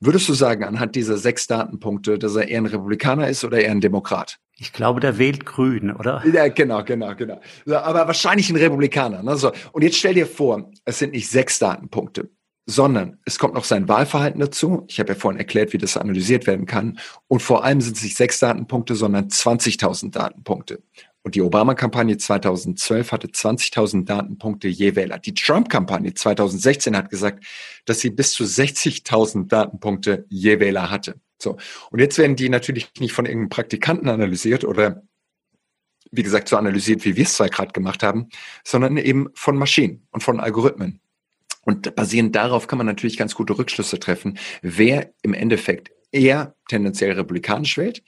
Würdest du sagen, anhand dieser sechs Datenpunkte, dass er eher ein Republikaner ist oder eher ein Demokrat? Ich glaube, der wählt Grün, oder? Ja, genau, genau, genau. Aber wahrscheinlich ein Republikaner. Ne? So. Und jetzt stell dir vor, es sind nicht sechs Datenpunkte, sondern es kommt noch sein Wahlverhalten dazu. Ich habe ja vorhin erklärt, wie das analysiert werden kann. Und vor allem sind es nicht sechs Datenpunkte, sondern 20.000 Datenpunkte. Und die Obama-Kampagne 2012 hatte 20.000 Datenpunkte je Wähler. Die Trump-Kampagne 2016 hat gesagt, dass sie bis zu 60.000 Datenpunkte je Wähler hatte. So. Und jetzt werden die natürlich nicht von irgendeinem Praktikanten analysiert oder wie gesagt, so analysiert, wie wir es zwar gerade gemacht haben, sondern eben von Maschinen und von Algorithmen. Und basierend darauf kann man natürlich ganz gute Rückschlüsse treffen, wer im Endeffekt eher tendenziell republikanisch wählt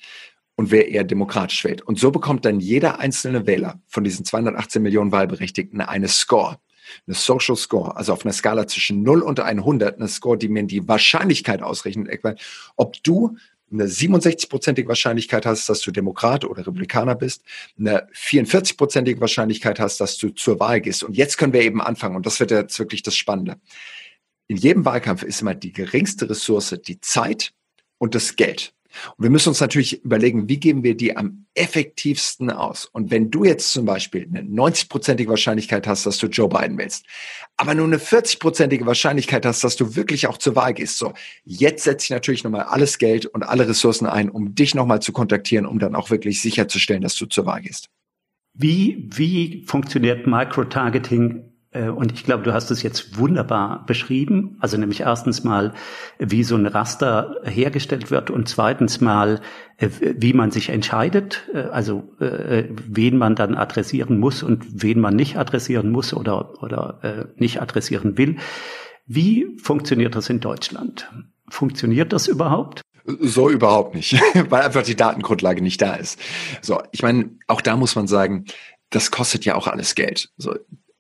und wer eher demokratisch wählt. Und so bekommt dann jeder einzelne Wähler von diesen 218 Millionen Wahlberechtigten eine Score eine Social Score, also auf einer Skala zwischen 0 und 100, eine Score, die mir die Wahrscheinlichkeit ausrechnet, ob du eine 67-prozentige Wahrscheinlichkeit hast, dass du Demokrat oder Republikaner bist, eine 44-prozentige Wahrscheinlichkeit hast, dass du zur Wahl gehst. Und jetzt können wir eben anfangen. Und das wird jetzt wirklich das Spannende. In jedem Wahlkampf ist immer die geringste Ressource die Zeit und das Geld. Und wir müssen uns natürlich überlegen, wie geben wir die am effektivsten aus? Und wenn du jetzt zum Beispiel eine 90-prozentige Wahrscheinlichkeit hast, dass du Joe Biden willst, aber nur eine 40-prozentige Wahrscheinlichkeit hast, dass du wirklich auch zur Wahl gehst, so, jetzt setze ich natürlich nochmal alles Geld und alle Ressourcen ein, um dich nochmal zu kontaktieren, um dann auch wirklich sicherzustellen, dass du zur Wahl gehst. Wie, wie funktioniert Microtargeting und ich glaube, du hast es jetzt wunderbar beschrieben. Also nämlich erstens mal, wie so ein Raster hergestellt wird und zweitens mal, äh, wie man sich entscheidet, äh, also wen man dann adressieren muss und wen man nicht adressieren muss oder, oder nicht adressieren will. Wie funktioniert das in Deutschland? Funktioniert das überhaupt? So überhaupt nicht, <laughs> weil einfach die Datengrundlage nicht da ist. So, ich meine, auch da muss man sagen, das kostet ja auch alles Geld. So,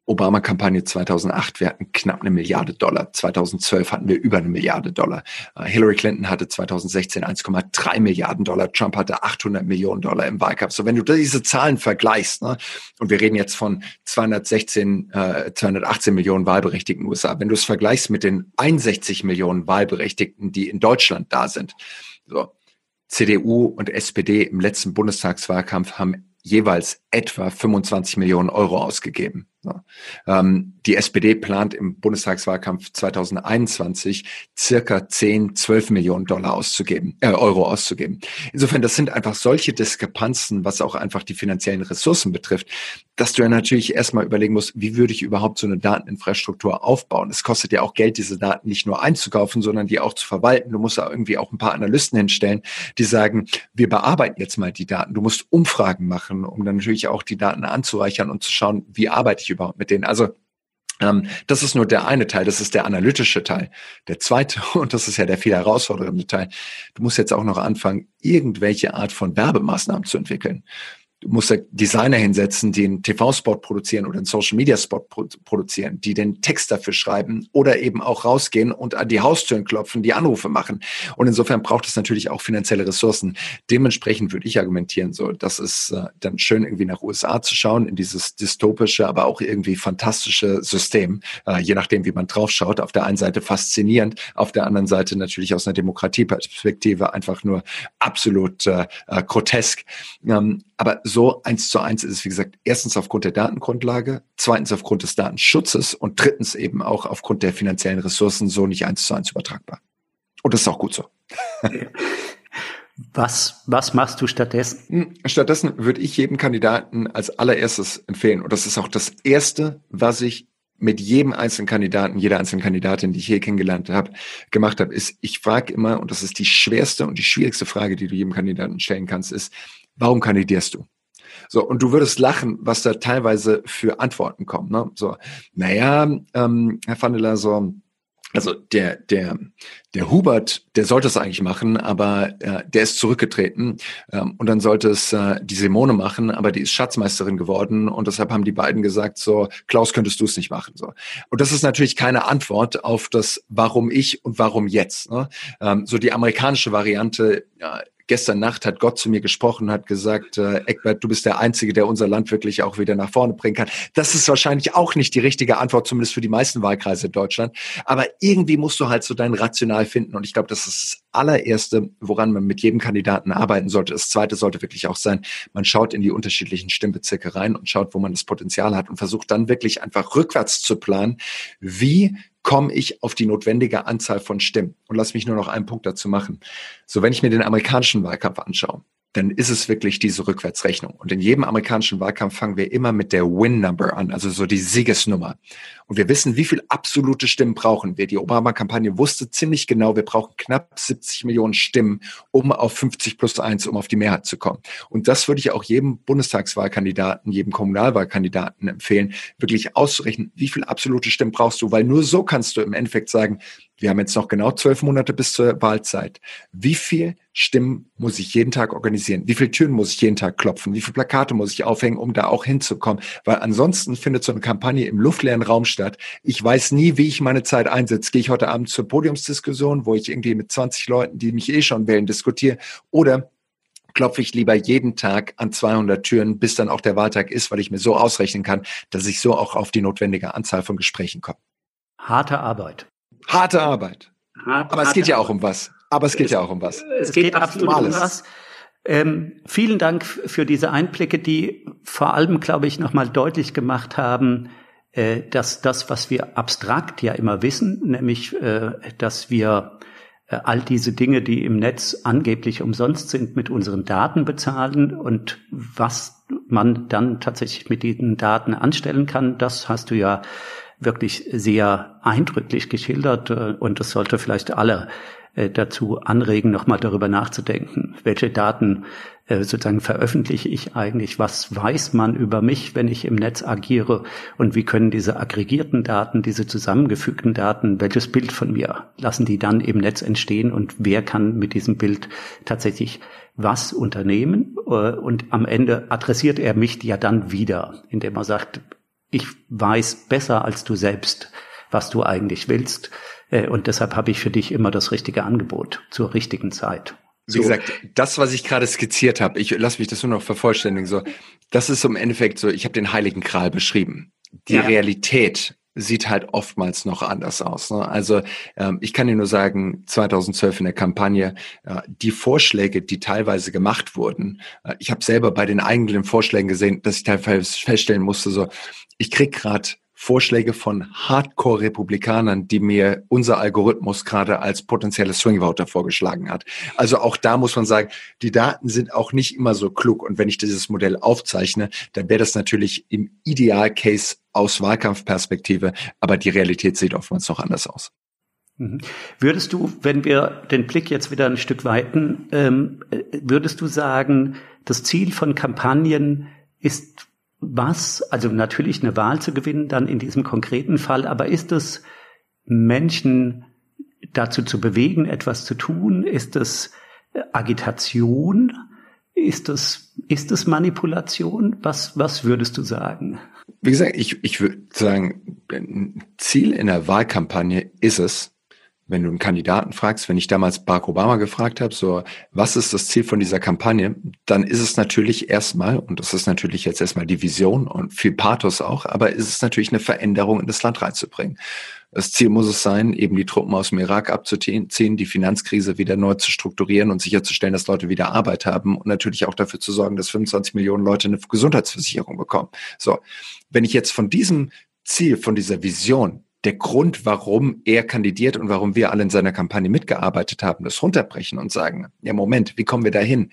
Obama-Kampagne 2008, wir hatten knapp eine Milliarde Dollar. 2012 hatten wir über eine Milliarde Dollar. Äh, Hillary Clinton hatte 2016 1,3 Milliarden Dollar. Trump hatte 800 Millionen Dollar im Wahlkampf. So, wenn du diese Zahlen vergleichst, ne, und wir reden jetzt von 216, äh, 218 Millionen Wahlberechtigten USA, wenn du es vergleichst mit den 61 Millionen Wahlberechtigten, die in Deutschland da sind, so, CDU und SPD im letzten Bundestagswahlkampf haben jeweils etwa 25 Millionen Euro ausgegeben. Ähm, die SPD plant im Bundestagswahlkampf 2021 circa 10, 12 Millionen Dollar auszugeben, äh, Euro auszugeben. Insofern, das sind einfach solche Diskrepanzen, was auch einfach die finanziellen Ressourcen betrifft, dass du ja natürlich erstmal überlegen musst, wie würde ich überhaupt so eine Dateninfrastruktur aufbauen? Es kostet ja auch Geld, diese Daten nicht nur einzukaufen, sondern die auch zu verwalten. Du musst da irgendwie auch ein paar Analysten hinstellen, die sagen, wir bearbeiten jetzt mal die Daten. Du musst Umfragen machen, um dann natürlich auch die Daten anzureichern und zu schauen, wie arbeite ich überhaupt mit denen. Also ähm, das ist nur der eine Teil, das ist der analytische Teil. Der zweite, <laughs> und das ist ja der viel herausfordernde Teil, du musst jetzt auch noch anfangen, irgendwelche Art von Werbemaßnahmen zu entwickeln. Du musst Designer hinsetzen, die einen TV-Spot produzieren oder einen Social-Media-Spot produzieren, die den Text dafür schreiben oder eben auch rausgehen und an die Haustüren klopfen, die Anrufe machen. Und insofern braucht es natürlich auch finanzielle Ressourcen. Dementsprechend würde ich argumentieren, so, das ist äh, dann schön irgendwie nach USA zu schauen, in dieses dystopische, aber auch irgendwie fantastische System, äh, je nachdem, wie man draufschaut. Auf der einen Seite faszinierend, auf der anderen Seite natürlich aus einer Demokratieperspektive einfach nur absolut äh, äh grotesk. Ähm, aber so eins zu eins ist es, wie gesagt, erstens aufgrund der Datengrundlage, zweitens aufgrund des Datenschutzes und drittens eben auch aufgrund der finanziellen Ressourcen so nicht eins zu eins übertragbar. Und das ist auch gut so. <laughs> Was, was machst du stattdessen? Hm, stattdessen würde ich jedem Kandidaten als allererstes empfehlen, und das ist auch das Erste, was ich mit jedem einzelnen Kandidaten, jeder einzelnen Kandidatin, die ich hier kennengelernt habe, gemacht habe, ist, ich frage immer, und das ist die schwerste und die schwierigste Frage, die du jedem Kandidaten stellen kannst, ist, warum kandidierst du? So, und du würdest lachen, was da teilweise für Antworten kommen. Ne? So, naja, ähm, Herr Vandela, so, also der, der, der Hubert, der sollte es eigentlich machen, aber äh, der ist zurückgetreten. Ähm, und dann sollte es äh, die Simone machen, aber die ist Schatzmeisterin geworden. Und deshalb haben die beiden gesagt, so, Klaus, könntest du es nicht machen. So. Und das ist natürlich keine Antwort auf das Warum ich und warum jetzt. Ne? Ähm, so die amerikanische Variante, ja, gestern Nacht hat Gott zu mir gesprochen, hat gesagt, äh, Eckbert, du bist der Einzige, der unser Land wirklich auch wieder nach vorne bringen kann. Das ist wahrscheinlich auch nicht die richtige Antwort, zumindest für die meisten Wahlkreise in Deutschland. Aber irgendwie musst du halt so dein Rational finden. Und ich glaube, das ist das allererste, woran man mit jedem Kandidaten arbeiten sollte. Das zweite sollte wirklich auch sein, man schaut in die unterschiedlichen Stimmbezirke rein und schaut, wo man das Potenzial hat und versucht dann wirklich einfach rückwärts zu planen, wie komme ich auf die notwendige Anzahl von Stimmen. Und lass mich nur noch einen Punkt dazu machen. So, wenn ich mir den amerikanischen Wahlkampf anschaue, dann ist es wirklich diese Rückwärtsrechnung. Und in jedem amerikanischen Wahlkampf fangen wir immer mit der Win-Number an, also so die Siegesnummer. Und wir wissen, wie viel absolute Stimmen brauchen wir. Die Obama-Kampagne wusste ziemlich genau, wir brauchen knapp 70 Millionen Stimmen, um auf 50 plus 1, um auf die Mehrheit zu kommen. Und das würde ich auch jedem Bundestagswahlkandidaten, jedem Kommunalwahlkandidaten empfehlen, wirklich auszurechnen, wie viel absolute Stimmen brauchst du, weil nur so kannst du im Endeffekt sagen, wir haben jetzt noch genau zwölf Monate bis zur Wahlzeit. Wie viel Stimmen muss ich jeden Tag organisieren? Wie viele Türen muss ich jeden Tag klopfen? Wie viele Plakate muss ich aufhängen, um da auch hinzukommen? Weil ansonsten findet so eine Kampagne im luftleeren Raum statt. Ich weiß nie, wie ich meine Zeit einsetze. Gehe ich heute Abend zur Podiumsdiskussion, wo ich irgendwie mit 20 Leuten, die mich eh schon wählen, diskutiere? Oder klopfe ich lieber jeden Tag an 200 Türen, bis dann auch der Wahltag ist, weil ich mir so ausrechnen kann, dass ich so auch auf die notwendige Anzahl von Gesprächen komme. Harte Arbeit. Harte Arbeit. Harte, Aber es geht ja auch um was. Aber es geht es, ja auch um was. Es, es geht, geht absolut um alles. was. Ähm, vielen Dank für diese Einblicke, die vor allem, glaube ich, nochmal deutlich gemacht haben, äh, dass das, was wir abstrakt ja immer wissen, nämlich, äh, dass wir äh, all diese Dinge, die im Netz angeblich umsonst sind, mit unseren Daten bezahlen und was man dann tatsächlich mit diesen Daten anstellen kann, das hast du ja wirklich sehr eindrücklich geschildert äh, und das sollte vielleicht alle äh, dazu anregen, nochmal darüber nachzudenken, welche Daten äh, sozusagen veröffentliche ich eigentlich, was weiß man über mich, wenn ich im Netz agiere? Und wie können diese aggregierten Daten, diese zusammengefügten Daten, welches Bild von mir lassen die dann im Netz entstehen? Und wer kann mit diesem Bild tatsächlich was unternehmen? Und am Ende adressiert er mich ja dann wieder, indem er sagt, ich weiß besser als du selbst, was du eigentlich willst. Äh, und deshalb habe ich für dich immer das richtige Angebot zur richtigen Zeit. Wie so. gesagt, das, was ich gerade skizziert habe, ich lass mich das nur noch vervollständigen, so, das ist im Endeffekt so, ich habe den Heiligen Kral beschrieben. Die ja. Realität sieht halt oftmals noch anders aus. Ne? Also ähm, ich kann dir nur sagen, 2012 in der Kampagne, äh, die Vorschläge, die teilweise gemacht wurden, äh, ich habe selber bei den eigenen Vorschlägen gesehen, dass ich teilweise feststellen musste, so ich krieg gerade Vorschläge von Hardcore-Republikanern, die mir unser Algorithmus gerade als potenzielle Swing-Voter vorgeschlagen hat. Also auch da muss man sagen, die Daten sind auch nicht immer so klug. Und wenn ich dieses Modell aufzeichne, dann wäre das natürlich im Idealcase aus Wahlkampfperspektive, aber die Realität sieht oftmals noch anders aus. Mhm. Würdest du, wenn wir den Blick jetzt wieder ein Stück weiten, ähm, äh, würdest du sagen, das Ziel von Kampagnen ist was, also natürlich eine Wahl zu gewinnen, dann in diesem konkreten Fall, aber ist es Menschen dazu zu bewegen, etwas zu tun? Ist es Agitation? Ist es, ist es Manipulation? Was, was würdest du sagen? Wie gesagt, ich, ich würde sagen, Ziel in der Wahlkampagne ist es, wenn du einen Kandidaten fragst, wenn ich damals Barack Obama gefragt habe, so, was ist das Ziel von dieser Kampagne, dann ist es natürlich erstmal, und das ist natürlich jetzt erstmal die Vision und viel Pathos auch, aber ist es natürlich eine Veränderung in das Land reinzubringen. Das Ziel muss es sein, eben die Truppen aus dem Irak abzuziehen, die Finanzkrise wieder neu zu strukturieren und sicherzustellen, dass Leute wieder Arbeit haben und natürlich auch dafür zu sorgen, dass 25 Millionen Leute eine Gesundheitsversicherung bekommen. So, wenn ich jetzt von diesem Ziel, von dieser Vision der Grund, warum er kandidiert und warum wir alle in seiner Kampagne mitgearbeitet haben, das runterbrechen und sagen, ja Moment, wie kommen wir dahin?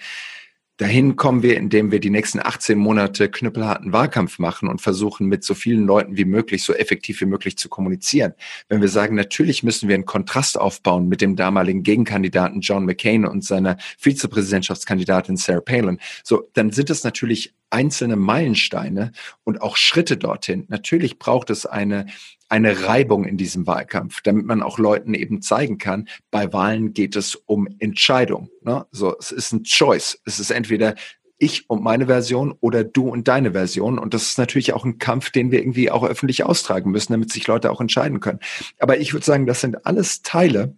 Dahin kommen wir, indem wir die nächsten 18 Monate knüppelharten Wahlkampf machen und versuchen, mit so vielen Leuten wie möglich, so effektiv wie möglich zu kommunizieren. Wenn wir sagen, natürlich müssen wir einen Kontrast aufbauen mit dem damaligen Gegenkandidaten John McCain und seiner Vizepräsidentschaftskandidatin Sarah Palin, so, dann sind es natürlich einzelne Meilensteine und auch Schritte dorthin. Natürlich braucht es eine eine Reibung in diesem Wahlkampf, damit man auch Leuten eben zeigen kann, bei Wahlen geht es um Entscheidung. Ne? So, es ist ein Choice. Es ist entweder ich und meine Version oder du und deine Version. Und das ist natürlich auch ein Kampf, den wir irgendwie auch öffentlich austragen müssen, damit sich Leute auch entscheiden können. Aber ich würde sagen, das sind alles Teile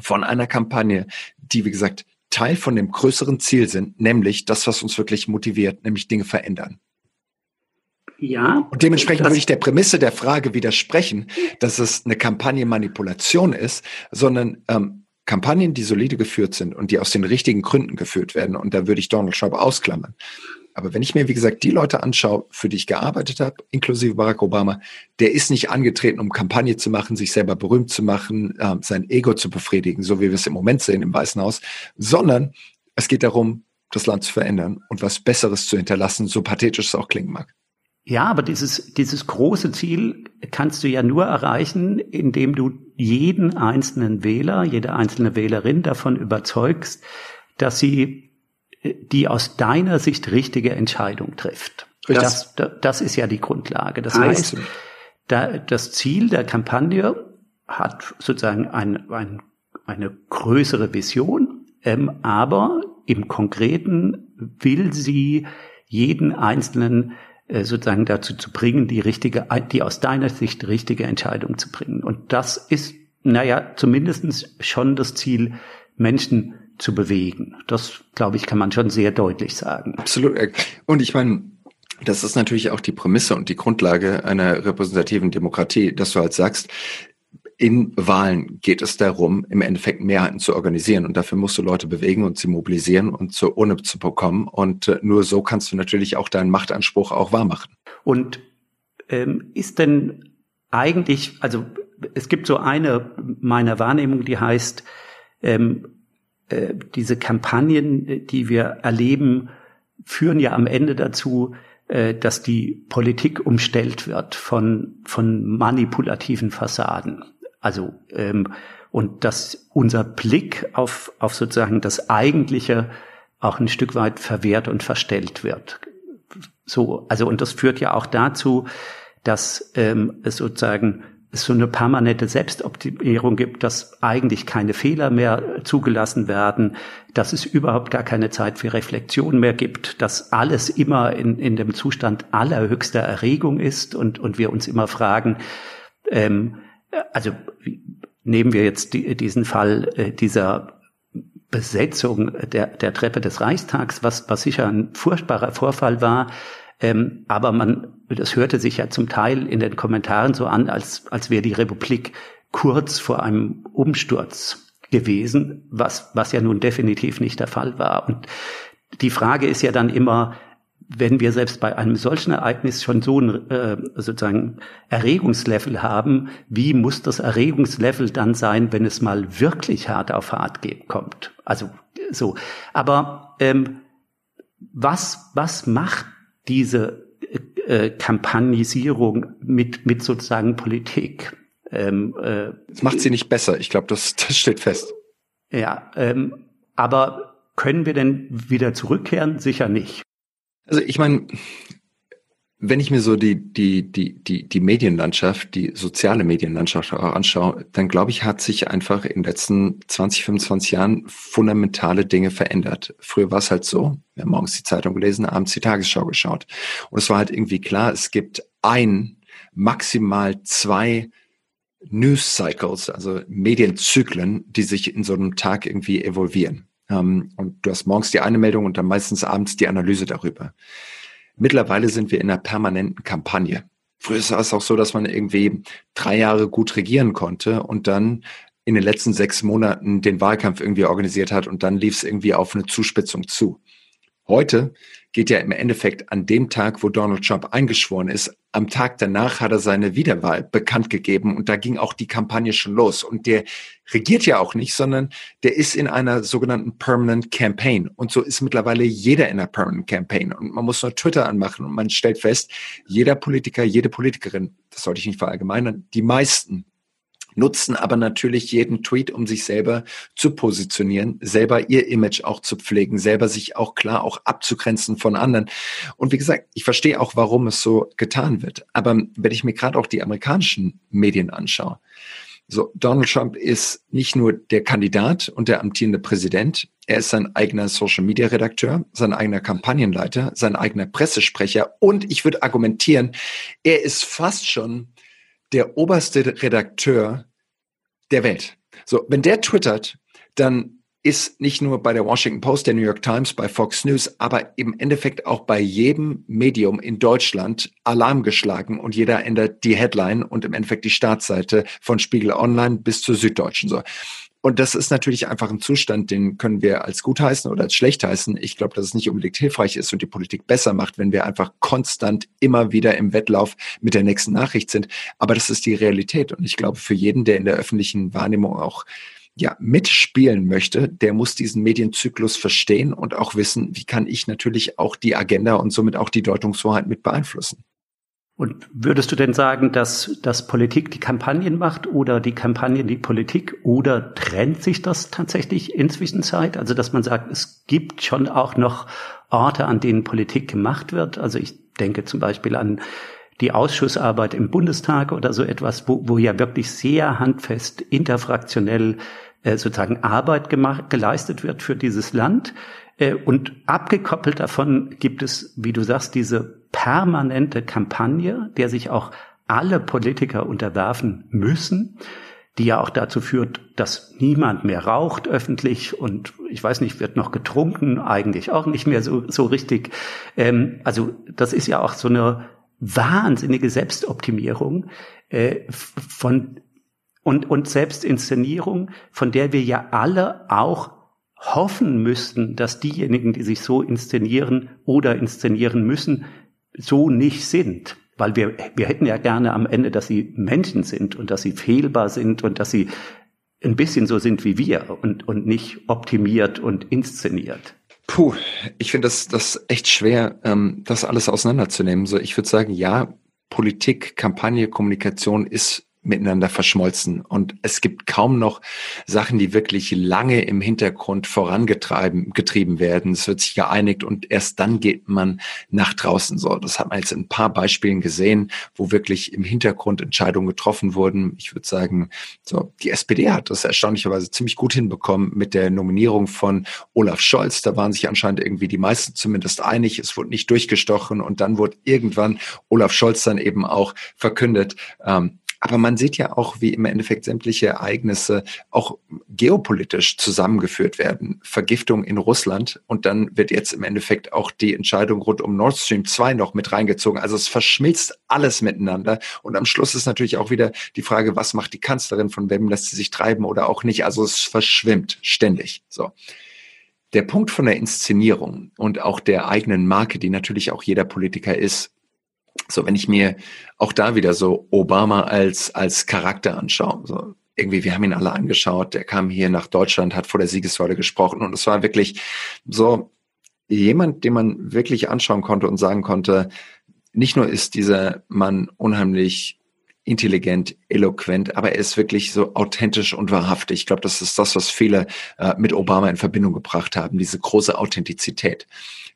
von einer Kampagne, die, wie gesagt, Teil von dem größeren Ziel sind, nämlich das, was uns wirklich motiviert, nämlich Dinge verändern. Ja. Und dementsprechend würde ich der Prämisse der Frage widersprechen, dass es eine Kampagnenmanipulation ist, sondern ähm, Kampagnen, die solide geführt sind und die aus den richtigen Gründen geführt werden. Und da würde ich Donald Trump ausklammern. Aber wenn ich mir, wie gesagt, die Leute anschaue, für die ich gearbeitet habe, inklusive Barack Obama, der ist nicht angetreten, um Kampagne zu machen, sich selber berühmt zu machen, äh, sein Ego zu befriedigen, so wie wir es im Moment sehen im Weißen Haus, sondern es geht darum, das Land zu verändern und was Besseres zu hinterlassen, so pathetisch es auch klingen mag. Ja, aber dieses, dieses große Ziel kannst du ja nur erreichen, indem du jeden einzelnen Wähler, jede einzelne Wählerin davon überzeugst, dass sie äh, die aus deiner Sicht richtige Entscheidung trifft. Das, das, das ist ja die Grundlage. Das heißt, da, das Ziel der Kampagne hat sozusagen ein, ein, eine größere Vision, ähm, aber im Konkreten will sie jeden einzelnen sozusagen dazu zu bringen, die richtige, die aus deiner Sicht richtige Entscheidung zu bringen. Und das ist, naja, zumindestens schon das Ziel, Menschen zu bewegen. Das, glaube ich, kann man schon sehr deutlich sagen. Absolut. Und ich meine, das ist natürlich auch die Prämisse und die Grundlage einer repräsentativen Demokratie, dass du halt sagst, in Wahlen geht es darum, im Endeffekt Mehrheiten zu organisieren. Und dafür musst du Leute bewegen und sie mobilisieren und zur Urne zu bekommen. Und äh, nur so kannst du natürlich auch deinen Machtanspruch auch wahrmachen. Und ähm, ist denn eigentlich, also es gibt so eine meiner Wahrnehmung, die heißt, ähm, äh, diese Kampagnen, die wir erleben, führen ja am Ende dazu, äh, dass die Politik umstellt wird von, von manipulativen Fassaden. Also ähm, und dass unser Blick auf, auf sozusagen das Eigentliche auch ein Stück weit verwehrt und verstellt wird. So, also und das führt ja auch dazu, dass ähm, es sozusagen es so eine permanente Selbstoptimierung gibt, dass eigentlich keine Fehler mehr zugelassen werden, dass es überhaupt gar keine Zeit für Reflexion mehr gibt, dass alles immer in, in dem Zustand allerhöchster Erregung ist und, und wir uns immer fragen, ähm, also nehmen wir jetzt die, diesen Fall äh, dieser Besetzung der, der Treppe des Reichstags, was, was sicher ein furchtbarer Vorfall war. Ähm, aber man, das hörte sich ja zum Teil in den Kommentaren so an, als, als wäre die Republik kurz vor einem Umsturz gewesen, was, was ja nun definitiv nicht der Fall war. Und die Frage ist ja dann immer, wenn wir selbst bei einem solchen Ereignis schon so ein äh, sozusagen Erregungslevel haben, wie muss das Erregungslevel dann sein, wenn es mal wirklich hart auf hart geht, kommt? Also so. Aber ähm, was was macht diese äh, Kampagnisierung mit mit sozusagen Politik? Ähm, äh, das macht sie nicht besser. Ich glaube, das das steht fest. Ja, ähm, aber können wir denn wieder zurückkehren? Sicher nicht. Also ich meine, wenn ich mir so die, die, die, die, die Medienlandschaft, die soziale Medienlandschaft auch anschaue, dann glaube ich, hat sich einfach in den letzten 20, 25 Jahren fundamentale Dinge verändert. Früher war es halt so, wir haben morgens die Zeitung gelesen, abends die Tagesschau geschaut. Und es war halt irgendwie klar, es gibt ein, maximal zwei News Cycles, also Medienzyklen, die sich in so einem Tag irgendwie evolvieren. Ähm, und du hast morgens die eine Meldung und dann meistens abends die Analyse darüber. Mittlerweile sind wir in einer permanenten Kampagne. Früher war es auch so, dass man irgendwie drei Jahre gut regieren konnte und dann in den letzten sechs Monaten den Wahlkampf irgendwie organisiert hat und dann lief es irgendwie auf eine Zuspitzung zu. Heute geht ja im Endeffekt an dem Tag, wo Donald Trump eingeschworen ist, am Tag danach hat er seine Wiederwahl bekannt gegeben und da ging auch die Kampagne schon los. Und der regiert ja auch nicht, sondern der ist in einer sogenannten Permanent Campaign. Und so ist mittlerweile jeder in einer Permanent Campaign. Und man muss nur Twitter anmachen und man stellt fest, jeder Politiker, jede Politikerin, das sollte ich nicht verallgemeinern, die meisten nutzen aber natürlich jeden Tweet, um sich selber zu positionieren, selber ihr Image auch zu pflegen, selber sich auch klar auch abzugrenzen von anderen. Und wie gesagt, ich verstehe auch, warum es so getan wird. Aber wenn ich mir gerade auch die amerikanischen Medien anschaue, so, Donald Trump ist nicht nur der Kandidat und der amtierende Präsident, er ist sein eigener Social Media Redakteur, sein eigener Kampagnenleiter, sein eigener Pressesprecher und ich würde argumentieren, er ist fast schon der oberste Redakteur der Welt. So, wenn der twittert, dann ist nicht nur bei der Washington Post, der New York Times, bei Fox News, aber im Endeffekt auch bei jedem Medium in Deutschland Alarm geschlagen und jeder ändert die Headline und im Endeffekt die Startseite von Spiegel Online bis zur Süddeutschen. So. Und das ist natürlich einfach ein Zustand, den können wir als gut heißen oder als schlecht heißen. Ich glaube, dass es nicht unbedingt hilfreich ist und die Politik besser macht, wenn wir einfach konstant immer wieder im Wettlauf mit der nächsten Nachricht sind. Aber das ist die Realität. Und ich glaube, für jeden, der in der öffentlichen Wahrnehmung auch ja, mitspielen möchte, der muss diesen Medienzyklus verstehen und auch wissen, wie kann ich natürlich auch die Agenda und somit auch die Deutungshoheit mit beeinflussen. Und würdest du denn sagen, dass, dass Politik die Kampagnen macht oder die Kampagnen die Politik oder trennt sich das tatsächlich inzwischen Zeit? Also, dass man sagt, es gibt schon auch noch Orte, an denen Politik gemacht wird. Also ich denke zum Beispiel an die Ausschussarbeit im Bundestag oder so etwas, wo, wo ja wirklich sehr handfest interfraktionell äh, sozusagen Arbeit gemacht, geleistet wird für dieses Land. Äh, und abgekoppelt davon gibt es, wie du sagst, diese permanente Kampagne, der sich auch alle Politiker unterwerfen müssen, die ja auch dazu führt, dass niemand mehr raucht öffentlich und ich weiß nicht, wird noch getrunken, eigentlich auch nicht mehr so, so richtig. Ähm, also das ist ja auch so eine wahnsinnige Selbstoptimierung äh, von und, und Selbstinszenierung, von der wir ja alle auch hoffen müssten, dass diejenigen, die sich so inszenieren oder inszenieren müssen, so nicht sind. Weil wir, wir hätten ja gerne am Ende, dass sie Menschen sind und dass sie fehlbar sind und dass sie ein bisschen so sind wie wir und, und nicht optimiert und inszeniert. Puh, ich finde das, das echt schwer, ähm, das alles auseinanderzunehmen. So, ich würde sagen, ja, Politik, Kampagne, Kommunikation ist miteinander verschmolzen. Und es gibt kaum noch Sachen, die wirklich lange im Hintergrund vorangetrieben getrieben werden. Es wird sich geeinigt und erst dann geht man nach draußen. So, das hat man jetzt in ein paar Beispielen gesehen, wo wirklich im Hintergrund Entscheidungen getroffen wurden. Ich würde sagen, so, die SPD hat das erstaunlicherweise ziemlich gut hinbekommen mit der Nominierung von Olaf Scholz. Da waren sich anscheinend irgendwie die meisten zumindest einig. Es wurde nicht durchgestochen und dann wurde irgendwann Olaf Scholz dann eben auch verkündet, ähm, aber man sieht ja auch, wie im Endeffekt sämtliche Ereignisse auch geopolitisch zusammengeführt werden. Vergiftung in Russland und dann wird jetzt im Endeffekt auch die Entscheidung rund um Nord Stream 2 noch mit reingezogen. Also es verschmilzt alles miteinander. Und am Schluss ist natürlich auch wieder die Frage, was macht die Kanzlerin, von wem lässt sie sich treiben oder auch nicht. Also es verschwimmt ständig. So. Der Punkt von der Inszenierung und auch der eigenen Marke, die natürlich auch jeder Politiker ist, so, wenn ich mir auch da wieder so Obama als, als Charakter anschaue, so irgendwie, wir haben ihn alle angeschaut, der kam hier nach Deutschland, hat vor der Siegessäule gesprochen und es war wirklich so jemand, den man wirklich anschauen konnte und sagen konnte, nicht nur ist dieser Mann unheimlich intelligent, eloquent, aber er ist wirklich so authentisch und wahrhaftig. Ich glaube, das ist das, was viele äh, mit Obama in Verbindung gebracht haben, diese große Authentizität.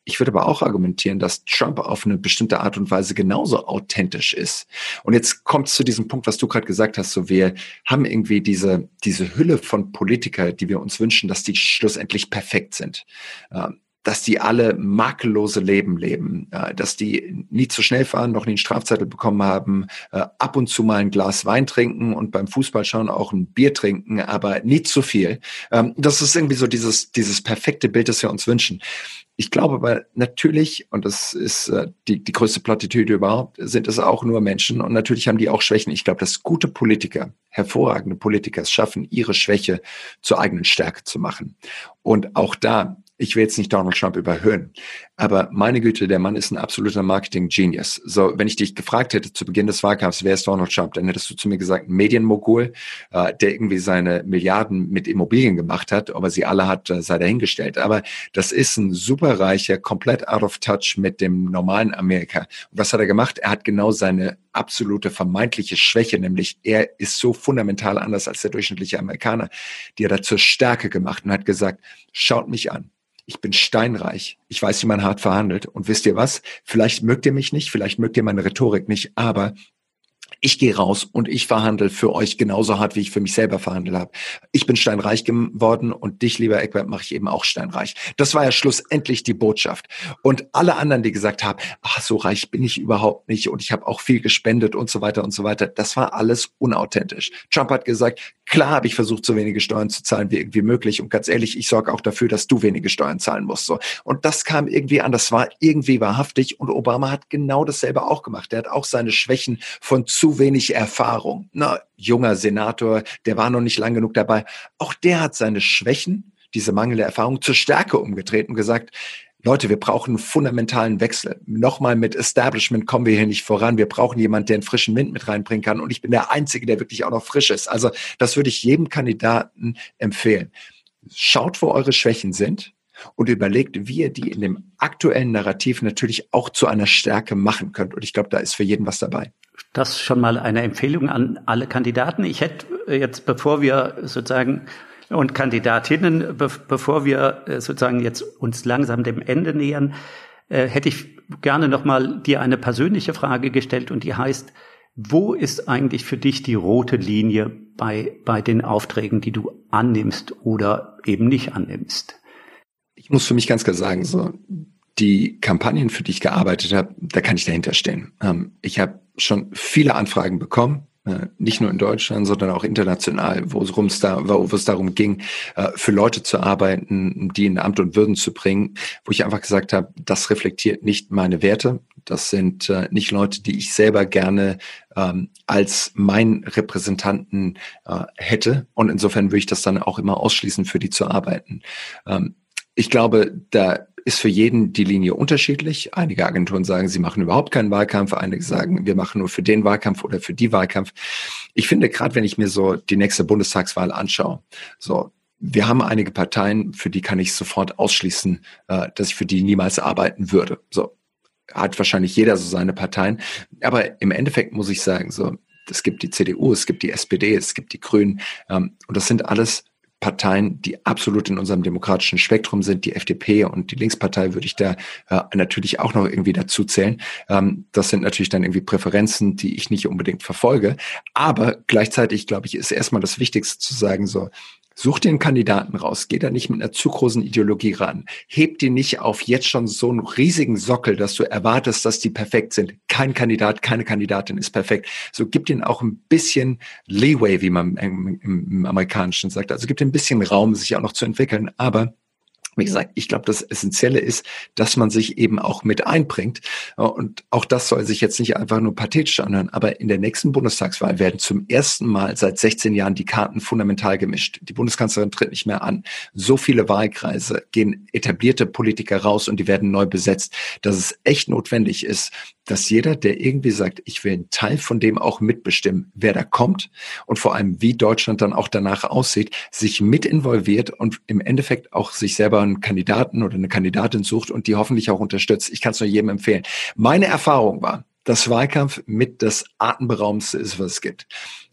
Ich würde aber auch argumentieren, dass Trump auf eine bestimmte Art und Weise genauso authentisch ist. Und jetzt kommt es zu diesem Punkt, was du gerade gesagt hast, so wir haben irgendwie diese, diese Hülle von Politiker, die wir uns wünschen, dass die schlussendlich perfekt sind. Ähm, dass die alle makellose Leben leben, äh, dass die nie zu schnell fahren, noch nie einen Strafzettel bekommen haben, äh, ab und zu mal ein Glas Wein trinken und beim Fußballschauen auch ein Bier trinken, aber nie zu viel. Ähm, das ist irgendwie so dieses, dieses perfekte Bild, das wir uns wünschen. Ich glaube aber natürlich, und das ist äh, die, die größte Plattitüde überhaupt, sind es auch nur Menschen und natürlich haben die auch Schwächen. Ich glaube, dass gute Politiker, hervorragende Politiker es schaffen, ihre Schwäche zur eigenen Stärke zu machen. Und auch da ich will jetzt nicht Donald Trump überhöhen, aber meine Güte, der Mann ist ein absoluter Marketing-Genius. So, wenn ich dich gefragt hätte zu Beginn des Wahlkampfs, wer ist Donald Trump, dann hättest du zu mir gesagt, Medienmogul, äh, der irgendwie seine Milliarden mit Immobilien gemacht hat, ob er sie alle hat, äh, sei dahingestellt. Aber das ist ein superreicher, komplett out of touch mit dem normalen Amerika. Und was hat er gemacht? Er hat genau seine absolute vermeintliche Schwäche, nämlich er ist so fundamental anders als der durchschnittliche Amerikaner, die er zur Stärke gemacht und hat gesagt, schaut mich an ich bin steinreich, ich weiß, wie man hart verhandelt. Und wisst ihr was? Vielleicht mögt ihr mich nicht, vielleicht mögt ihr meine Rhetorik nicht, aber ich gehe raus und ich verhandle für euch genauso hart, wie ich für mich selber verhandelt habe. Ich bin steinreich geworden und dich, lieber Eckbert, mache ich eben auch steinreich. Das war ja schlussendlich die Botschaft. Und alle anderen, die gesagt haben, ach, so reich bin ich überhaupt nicht und ich habe auch viel gespendet und so weiter und so weiter, das war alles unauthentisch. Trump hat gesagt, klar habe ich versucht, so wenige Steuern zu zahlen wie irgendwie möglich. Und ganz ehrlich, ich sorge auch dafür, dass du wenige Steuern zahlen musst. So. Und das kam irgendwie an, das war irgendwie wahrhaftig. Und Obama hat genau dasselbe auch gemacht. Er hat auch seine Schwächen von zu wenig Erfahrung. Na, junger Senator, der war noch nicht lang genug dabei. Auch der hat seine Schwächen, diese mangelnde Erfahrung, zur Stärke umgedreht und gesagt, Leute, wir brauchen einen fundamentalen Wechsel. Nochmal mit Establishment kommen wir hier nicht voran. Wir brauchen jemanden, der einen frischen Wind mit reinbringen kann. Und ich bin der Einzige, der wirklich auch noch frisch ist. Also das würde ich jedem Kandidaten empfehlen. Schaut, wo eure Schwächen sind und überlegt, wie ihr die in dem aktuellen Narrativ natürlich auch zu einer Stärke machen könnt. Und ich glaube, da ist für jeden was dabei. Das schon mal eine Empfehlung an alle Kandidaten. Ich hätte jetzt, bevor wir sozusagen und Kandidatinnen, be bevor wir äh, sozusagen jetzt uns langsam dem Ende nähern, äh, hätte ich gerne nochmal dir eine persönliche Frage gestellt und die heißt, wo ist eigentlich für dich die rote Linie bei, bei den Aufträgen, die du annimmst oder eben nicht annimmst? Ich muss für mich ganz klar sagen, so, die Kampagnen, für die ich gearbeitet habe, da kann ich dahinter stehen. Ähm, ich habe schon viele Anfragen bekommen, äh, nicht nur in Deutschland, sondern auch international, wo es, da, wo es darum ging, äh, für Leute zu arbeiten, die in Amt und Würden zu bringen, wo ich einfach gesagt habe, das reflektiert nicht meine Werte. Das sind äh, nicht Leute, die ich selber gerne ähm, als mein Repräsentanten hätte. Und insofern würde ich das dann auch immer ausschließen, für die zu arbeiten. Ähm, ich glaube, da ist für jeden die Linie unterschiedlich. Einige Agenturen sagen, sie machen überhaupt keinen Wahlkampf, einige sagen, wir machen nur für den Wahlkampf oder für die Wahlkampf. Ich finde, gerade wenn ich mir so die nächste Bundestagswahl anschaue, so wir haben einige Parteien, für die kann ich sofort ausschließen, äh, dass ich für die niemals arbeiten würde. So hat wahrscheinlich jeder so seine Parteien. Aber im Endeffekt muss ich sagen, so es gibt die CDU, es gibt die SPD, es gibt die Grünen ähm, und das sind alles Parteien, die absolut in unserem demokratischen Spektrum sind, die FDP und die Linkspartei würde ich da äh, natürlich auch noch irgendwie dazu zählen. Ähm, das sind natürlich dann irgendwie Präferenzen, die ich nicht unbedingt verfolge. Aber gleichzeitig, glaube ich, ist erstmal das Wichtigste zu sagen, so, Such einen Kandidaten raus, geh da nicht mit einer zu großen Ideologie ran. Heb die nicht auf jetzt schon so einen riesigen Sockel, dass du erwartest, dass die perfekt sind. Kein Kandidat, keine Kandidatin ist perfekt. So gib ihnen auch ein bisschen Leeway, wie man im, im Amerikanischen sagt. Also gib ihnen ein bisschen Raum, sich auch noch zu entwickeln. Aber wie gesagt, ich glaube, das Essentielle ist, dass man sich eben auch mit einbringt. Und auch das soll sich jetzt nicht einfach nur pathetisch anhören. Aber in der nächsten Bundestagswahl werden zum ersten Mal seit 16 Jahren die Karten fundamental gemischt. Die Bundeskanzlerin tritt nicht mehr an. So viele Wahlkreise gehen etablierte Politiker raus und die werden neu besetzt, dass es echt notwendig ist, dass jeder, der irgendwie sagt, ich will einen Teil von dem auch mitbestimmen, wer da kommt und vor allem, wie Deutschland dann auch danach aussieht, sich mit involviert und im Endeffekt auch sich selber einen Kandidaten oder eine Kandidatin sucht und die hoffentlich auch unterstützt. Ich kann es nur jedem empfehlen. Meine Erfahrung war, dass Wahlkampf mit das Atemberaubendste ist, was es gibt.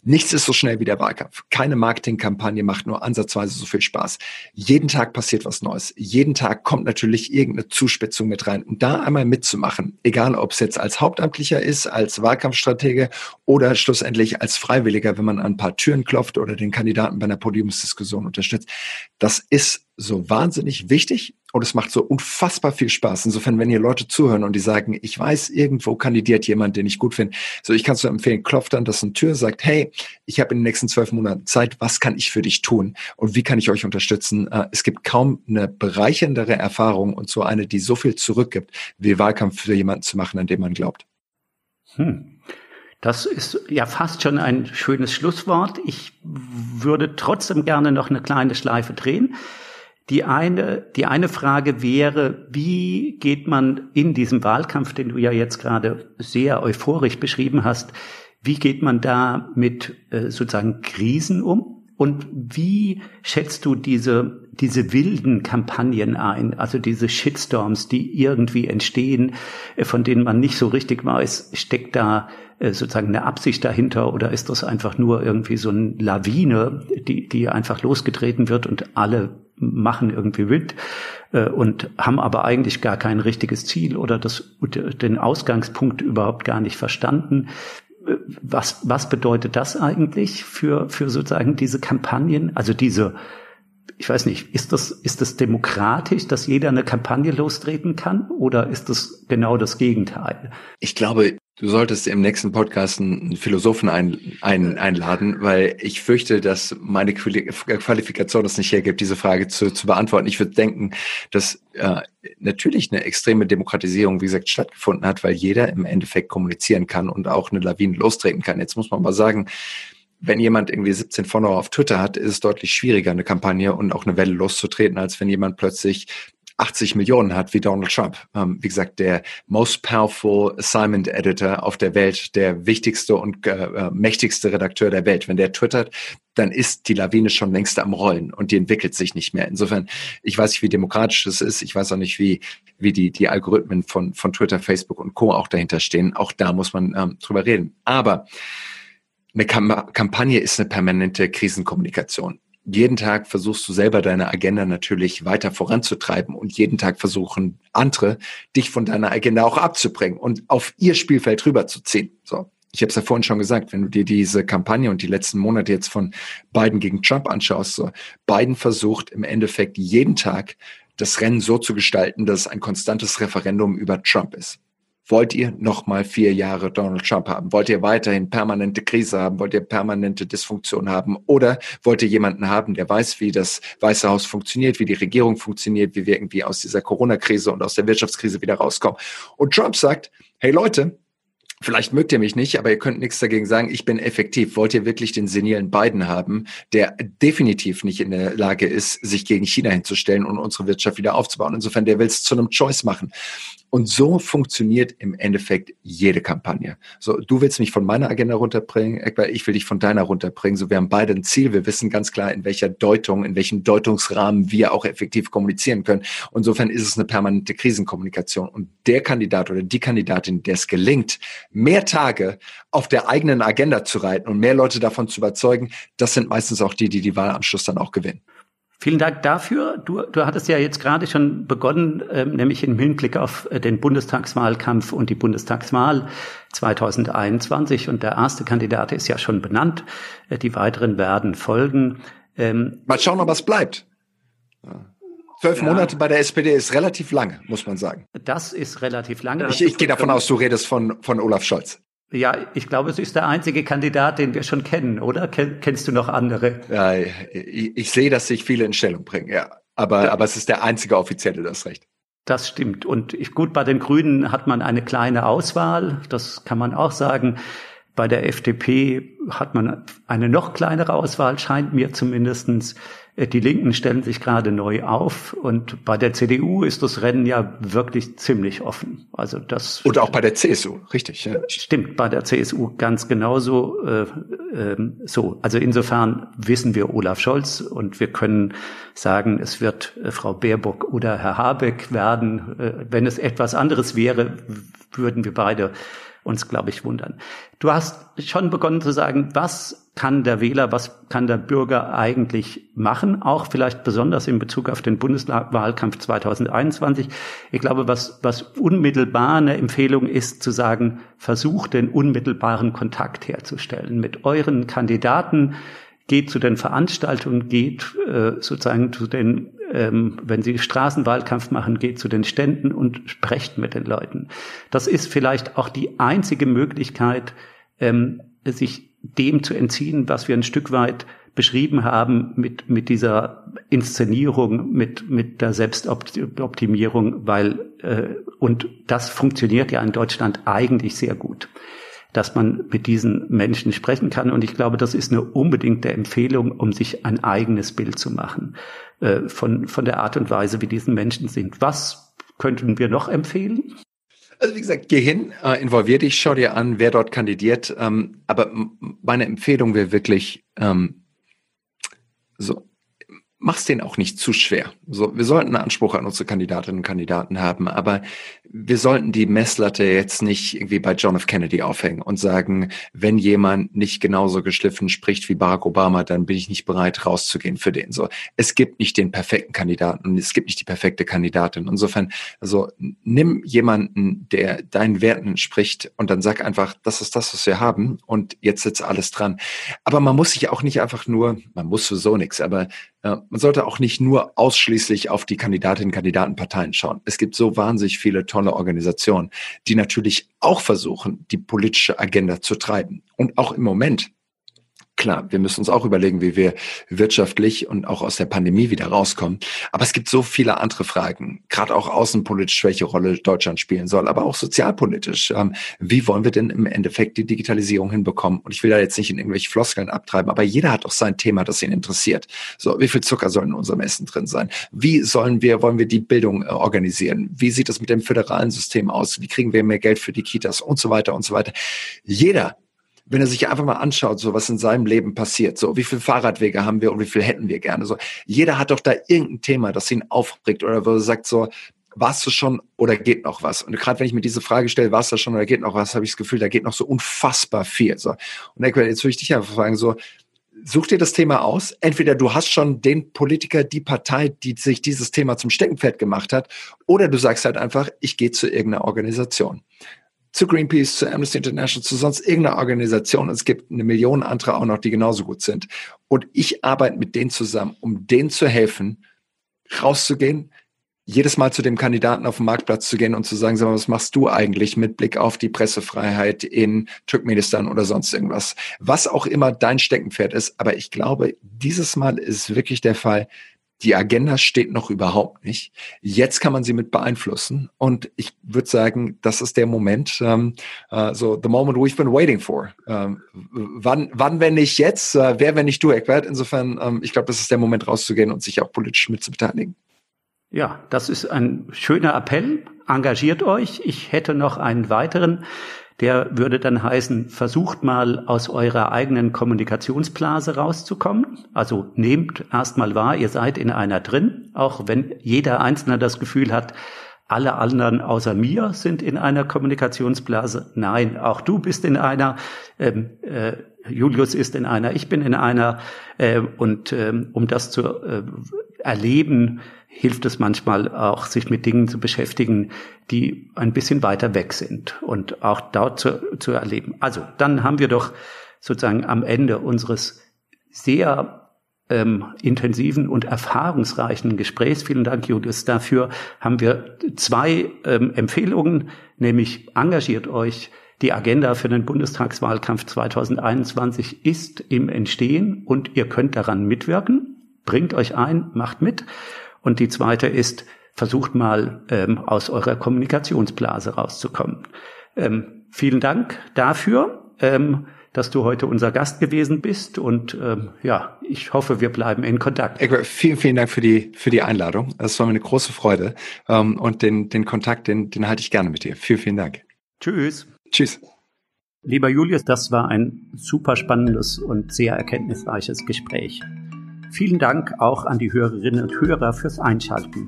Nichts ist so schnell wie der Wahlkampf. Keine Marketingkampagne macht nur ansatzweise so viel Spaß. Jeden Tag passiert was Neues. Jeden Tag kommt natürlich irgendeine Zuspitzung mit rein. Und da einmal mitzumachen, egal ob es jetzt als Hauptamtlicher ist, als Wahlkampfstratege oder schlussendlich als Freiwilliger, wenn man an ein paar Türen klopft oder den Kandidaten bei einer Podiumsdiskussion unterstützt, das ist so wahnsinnig wichtig und es macht so unfassbar viel Spaß. Insofern, wenn hier Leute zuhören und die sagen, ich weiß, irgendwo kandidiert jemand, den ich gut finde, so ich kann es nur empfehlen, klopft dann das eine Tür, sagt, hey, ich habe in den nächsten zwölf Monaten Zeit, was kann ich für dich tun und wie kann ich euch unterstützen? Äh, es gibt kaum eine bereicherndere Erfahrung und so eine, die so viel zurückgibt, wie Wahlkampf für jemanden zu machen, an dem man glaubt. Hm. Das ist ja fast schon ein schönes Schlusswort. Ich würde trotzdem gerne noch eine kleine Schleife drehen. Die eine, die eine Frage wäre, wie geht man in diesem Wahlkampf, den du ja jetzt gerade sehr euphorisch beschrieben hast, wie geht man da mit äh, sozusagen Krisen um? Und wie schätzt du diese, diese wilden Kampagnen ein, also diese Shitstorms, die irgendwie entstehen, äh, von denen man nicht so richtig weiß, steckt da äh, sozusagen eine Absicht dahinter oder ist das einfach nur irgendwie so eine Lawine, die, die einfach losgetreten wird und alle machen irgendwie wild äh, und haben aber eigentlich gar kein richtiges Ziel oder das, den Ausgangspunkt überhaupt gar nicht verstanden was, was bedeutet das eigentlich für, für sozusagen diese Kampagnen? Also diese, ich weiß nicht, ist das, ist das demokratisch, dass jeder eine Kampagne lostreten kann oder ist das genau das Gegenteil? Ich glaube, Du solltest im nächsten Podcast einen Philosophen ein, ein, einladen, weil ich fürchte, dass meine Qualifikation das nicht hergibt, diese Frage zu, zu beantworten. Ich würde denken, dass äh, natürlich eine extreme Demokratisierung, wie gesagt, stattgefunden hat, weil jeder im Endeffekt kommunizieren kann und auch eine Lawine lostreten kann. Jetzt muss man mal sagen, wenn jemand irgendwie 17 Follower auf Twitter hat, ist es deutlich schwieriger, eine Kampagne und auch eine Welle loszutreten, als wenn jemand plötzlich 80 Millionen hat wie Donald Trump. Ähm, wie gesagt, der most powerful assignment editor auf der Welt, der wichtigste und äh, äh, mächtigste Redakteur der Welt. Wenn der twittert, dann ist die Lawine schon längst am Rollen und die entwickelt sich nicht mehr. Insofern, ich weiß nicht, wie demokratisch es ist. Ich weiß auch nicht, wie, wie die, die Algorithmen von, von Twitter, Facebook und Co. auch dahinter stehen. Auch da muss man ähm, drüber reden. Aber eine Kampagne ist eine permanente Krisenkommunikation jeden Tag versuchst du selber deine Agenda natürlich weiter voranzutreiben und jeden Tag versuchen andere, dich von deiner Agenda auch abzubringen und auf ihr Spielfeld rüberzuziehen. So. Ich habe es ja vorhin schon gesagt, wenn du dir diese Kampagne und die letzten Monate jetzt von Biden gegen Trump anschaust, so Biden versucht im Endeffekt jeden Tag das Rennen so zu gestalten, dass es ein konstantes Referendum über Trump ist. Wollt ihr noch mal vier Jahre Donald Trump haben? Wollt ihr weiterhin permanente Krise haben? Wollt ihr permanente Dysfunktion haben? Oder wollt ihr jemanden haben, der weiß, wie das Weiße Haus funktioniert, wie die Regierung funktioniert, wie wir irgendwie aus dieser Corona-Krise und aus der Wirtschaftskrise wieder rauskommen? Und Trump sagt, hey Leute, Vielleicht mögt ihr mich nicht, aber ihr könnt nichts dagegen sagen, ich bin effektiv. Wollt ihr wirklich den senilen Biden haben, der definitiv nicht in der Lage ist, sich gegen China hinzustellen und unsere Wirtschaft wieder aufzubauen? Insofern, der will es zu einem Choice machen. Und so funktioniert im Endeffekt jede Kampagne. So, du willst mich von meiner Agenda runterbringen, Eckbert, ich will dich von deiner runterbringen. So, wir haben beide ein Ziel. Wir wissen ganz klar, in welcher Deutung, in welchem Deutungsrahmen wir auch effektiv kommunizieren können. Insofern ist es eine permanente Krisenkommunikation. Und der Kandidat oder die Kandidatin, der es gelingt, mehr Tage auf der eigenen Agenda zu reiten und mehr Leute davon zu überzeugen, das sind meistens auch die, die die Wahl am Schluss dann auch gewinnen. Vielen Dank dafür. Du, du hattest ja jetzt gerade schon begonnen, ähm, nämlich im Hinblick auf äh, den Bundestagswahlkampf und die Bundestagswahl 2021. Und der erste Kandidat ist ja schon benannt. Äh, die weiteren werden folgen. Ähm, Mal schauen, ob was bleibt. Zwölf ja. Monate bei der SPD ist relativ lange, muss man sagen. Das ist relativ lange. Ich, ich gehe davon aus, du redest von, von Olaf Scholz. Ja, ich glaube, es ist der einzige Kandidat, den wir schon kennen, oder? Kennst du noch andere? Ja, ich, ich sehe, dass sich viele in Stellung bringen, ja. Aber, ja. aber es ist der einzige offizielle, das Recht. Das stimmt. Und ich, gut, bei den Grünen hat man eine kleine Auswahl. Das kann man auch sagen. Bei der FDP hat man eine noch kleinere Auswahl, scheint mir zumindestens. Äh, die Linken stellen sich gerade neu auf und bei der CDU ist das Rennen ja wirklich ziemlich offen. Also das und auch bei der CSU, richtig? Ja. Stimmt, bei der CSU ganz genauso. Äh, äh, so, also insofern wissen wir Olaf Scholz und wir können sagen, es wird äh, Frau Baerbock oder Herr Habeck werden. Äh, wenn es etwas anderes wäre, würden wir beide uns, glaube ich, wundern. Du hast schon begonnen zu sagen, was kann der Wähler, was kann der Bürger eigentlich machen, auch vielleicht besonders in Bezug auf den Bundeswahlkampf 2021. Ich glaube, was, was unmittelbar eine Empfehlung ist, zu sagen, versucht den unmittelbaren Kontakt herzustellen mit euren Kandidaten, geht zu den Veranstaltungen, geht äh, sozusagen zu den ähm, wenn Sie Straßenwahlkampf machen, geht zu den Ständen und sprecht mit den Leuten. Das ist vielleicht auch die einzige Möglichkeit, ähm, sich dem zu entziehen, was wir ein Stück weit beschrieben haben mit, mit dieser Inszenierung, mit, mit der Selbstoptimierung, weil, äh, und das funktioniert ja in Deutschland eigentlich sehr gut. Dass man mit diesen Menschen sprechen kann. Und ich glaube, das ist eine unbedingte Empfehlung, um sich ein eigenes Bild zu machen äh, von, von der Art und Weise, wie diese Menschen sind. Was könnten wir noch empfehlen? Also wie gesagt, geh hin, äh, involvier dich, schau dir an, wer dort kandidiert. Ähm, aber meine Empfehlung wäre wirklich ähm, so mach's denen auch nicht zu schwer. So, wir sollten einen Anspruch an unsere Kandidatinnen und Kandidaten haben, aber wir sollten die Messlatte jetzt nicht irgendwie bei John F. Kennedy aufhängen und sagen, wenn jemand nicht genauso geschliffen spricht wie Barack Obama, dann bin ich nicht bereit rauszugehen für den. So, es gibt nicht den perfekten Kandidaten und es gibt nicht die perfekte Kandidatin. Insofern, also nimm jemanden, der deinen Werten spricht und dann sag einfach, das ist das, was wir haben und jetzt sitzt alles dran. Aber man muss sich auch nicht einfach nur, man muss sowieso nichts, aber äh, man sollte auch nicht nur ausschließlich auf die Kandidatinnen und Kandidatenparteien schauen. Es gibt so wahnsinnig viele tolle Organisationen, die natürlich auch versuchen, die politische Agenda zu treiben. Und auch im Moment Klar, wir müssen uns auch überlegen, wie wir wirtschaftlich und auch aus der Pandemie wieder rauskommen. Aber es gibt so viele andere Fragen, gerade auch außenpolitisch, welche Rolle Deutschland spielen soll, aber auch sozialpolitisch. Ähm, wie wollen wir denn im Endeffekt die Digitalisierung hinbekommen? Und ich will da jetzt nicht in irgendwelche Floskeln abtreiben, aber jeder hat auch sein Thema, das ihn interessiert. So, wie viel Zucker soll in unserem Essen drin sein? Wie sollen wir, wollen wir die Bildung äh, organisieren? Wie sieht es mit dem föderalen System aus? Wie kriegen wir mehr Geld für die Kitas und so weiter und so weiter? Jeder wenn er sich einfach mal anschaut, so was in seinem Leben passiert, so wie viele Fahrradwege haben wir und wie viel hätten wir gerne, so jeder hat doch da irgendein Thema, das ihn aufregt oder wo er sagt so, warst du schon oder geht noch was? Und gerade wenn ich mir diese Frage stelle, warst du schon oder geht noch was, habe ich das Gefühl, da geht noch so unfassbar viel. So. Und jetzt würde ich dich einfach fragen, so, such dir das Thema aus. Entweder du hast schon den Politiker, die Partei, die sich dieses Thema zum Steckenpferd gemacht hat, oder du sagst halt einfach, ich gehe zu irgendeiner Organisation zu Greenpeace, zu Amnesty International, zu sonst irgendeiner Organisation. Es gibt eine Million andere auch noch, die genauso gut sind. Und ich arbeite mit denen zusammen, um denen zu helfen, rauszugehen, jedes Mal zu dem Kandidaten auf dem Marktplatz zu gehen und zu sagen, sag mal, was machst du eigentlich mit Blick auf die Pressefreiheit in Turkmenistan oder sonst irgendwas? Was auch immer dein Steckenpferd ist. Aber ich glaube, dieses Mal ist wirklich der Fall, die Agenda steht noch überhaupt nicht. Jetzt kann man sie mit beeinflussen. Und ich würde sagen, das ist der Moment, ähm, uh, so the moment we've been waiting for. Ähm, wann, wann, wenn nicht jetzt? Äh, wer, wenn nicht du, Eckbert? Insofern, ähm, ich glaube, das ist der Moment rauszugehen und sich auch politisch mit zu beteiligen. Ja, das ist ein schöner Appell. Engagiert euch. Ich hätte noch einen weiteren der würde dann heißen, versucht mal aus eurer eigenen Kommunikationsblase rauszukommen. Also nehmt erstmal wahr, ihr seid in einer drin, auch wenn jeder Einzelne das Gefühl hat, alle anderen außer mir sind in einer Kommunikationsblase. Nein, auch du bist in einer, ähm, äh, Julius ist in einer, ich bin in einer. Äh, und ähm, um das zu äh, erleben, hilft es manchmal auch, sich mit Dingen zu beschäftigen, die ein bisschen weiter weg sind und auch dort zu, zu erleben. Also dann haben wir doch sozusagen am Ende unseres sehr ähm, intensiven und erfahrungsreichen Gesprächs, vielen Dank Julius dafür, haben wir zwei ähm, Empfehlungen, nämlich engagiert euch, die Agenda für den Bundestagswahlkampf 2021 ist im Entstehen und ihr könnt daran mitwirken. Bringt euch ein, macht mit. Und die zweite ist, versucht mal ähm, aus eurer Kommunikationsblase rauszukommen. Ähm, vielen Dank dafür, ähm, dass du heute unser Gast gewesen bist und ähm, ja, ich hoffe, wir bleiben in Kontakt. Egbert, vielen, vielen Dank für die für die Einladung. Es war mir eine große Freude ähm, und den den Kontakt, den den halte ich gerne mit dir. Vielen, vielen Dank. Tschüss. Tschüss. Lieber Julius, das war ein super spannendes und sehr erkenntnisreiches Gespräch. Vielen Dank auch an die Hörerinnen und Hörer fürs Einschalten.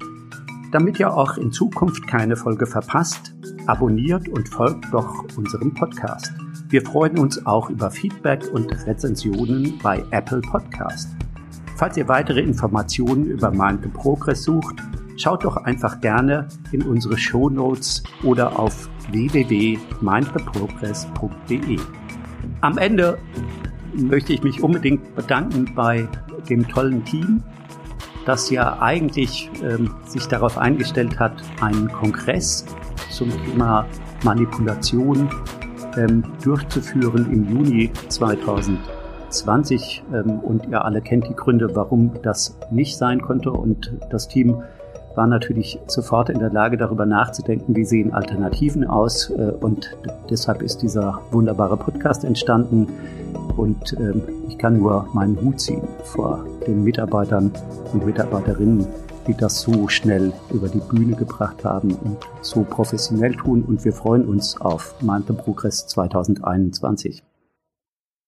Damit ihr auch in Zukunft keine Folge verpasst, abonniert und folgt doch unserem Podcast. Wir freuen uns auch über Feedback und Rezensionen bei Apple Podcast. Falls ihr weitere Informationen über Mind Progress sucht, schaut doch einfach gerne in unsere Show Notes oder auf www.mindtheprogress.de. Am Ende möchte ich mich unbedingt bedanken bei dem tollen Team, das ja eigentlich ähm, sich darauf eingestellt hat, einen Kongress zum Thema Manipulation ähm, durchzuführen im Juni 2020. Ähm, und ihr alle kennt die Gründe, warum das nicht sein konnte. Und das Team war natürlich sofort in der Lage, darüber nachzudenken, wie sehen Alternativen aus. Äh, und deshalb ist dieser wunderbare Podcast entstanden. Und ähm, ich kann nur meinen Hut ziehen vor den Mitarbeitern und Mitarbeiterinnen, die das so schnell über die Bühne gebracht haben und so professionell tun. Und wir freuen uns auf Mind Progress 2021.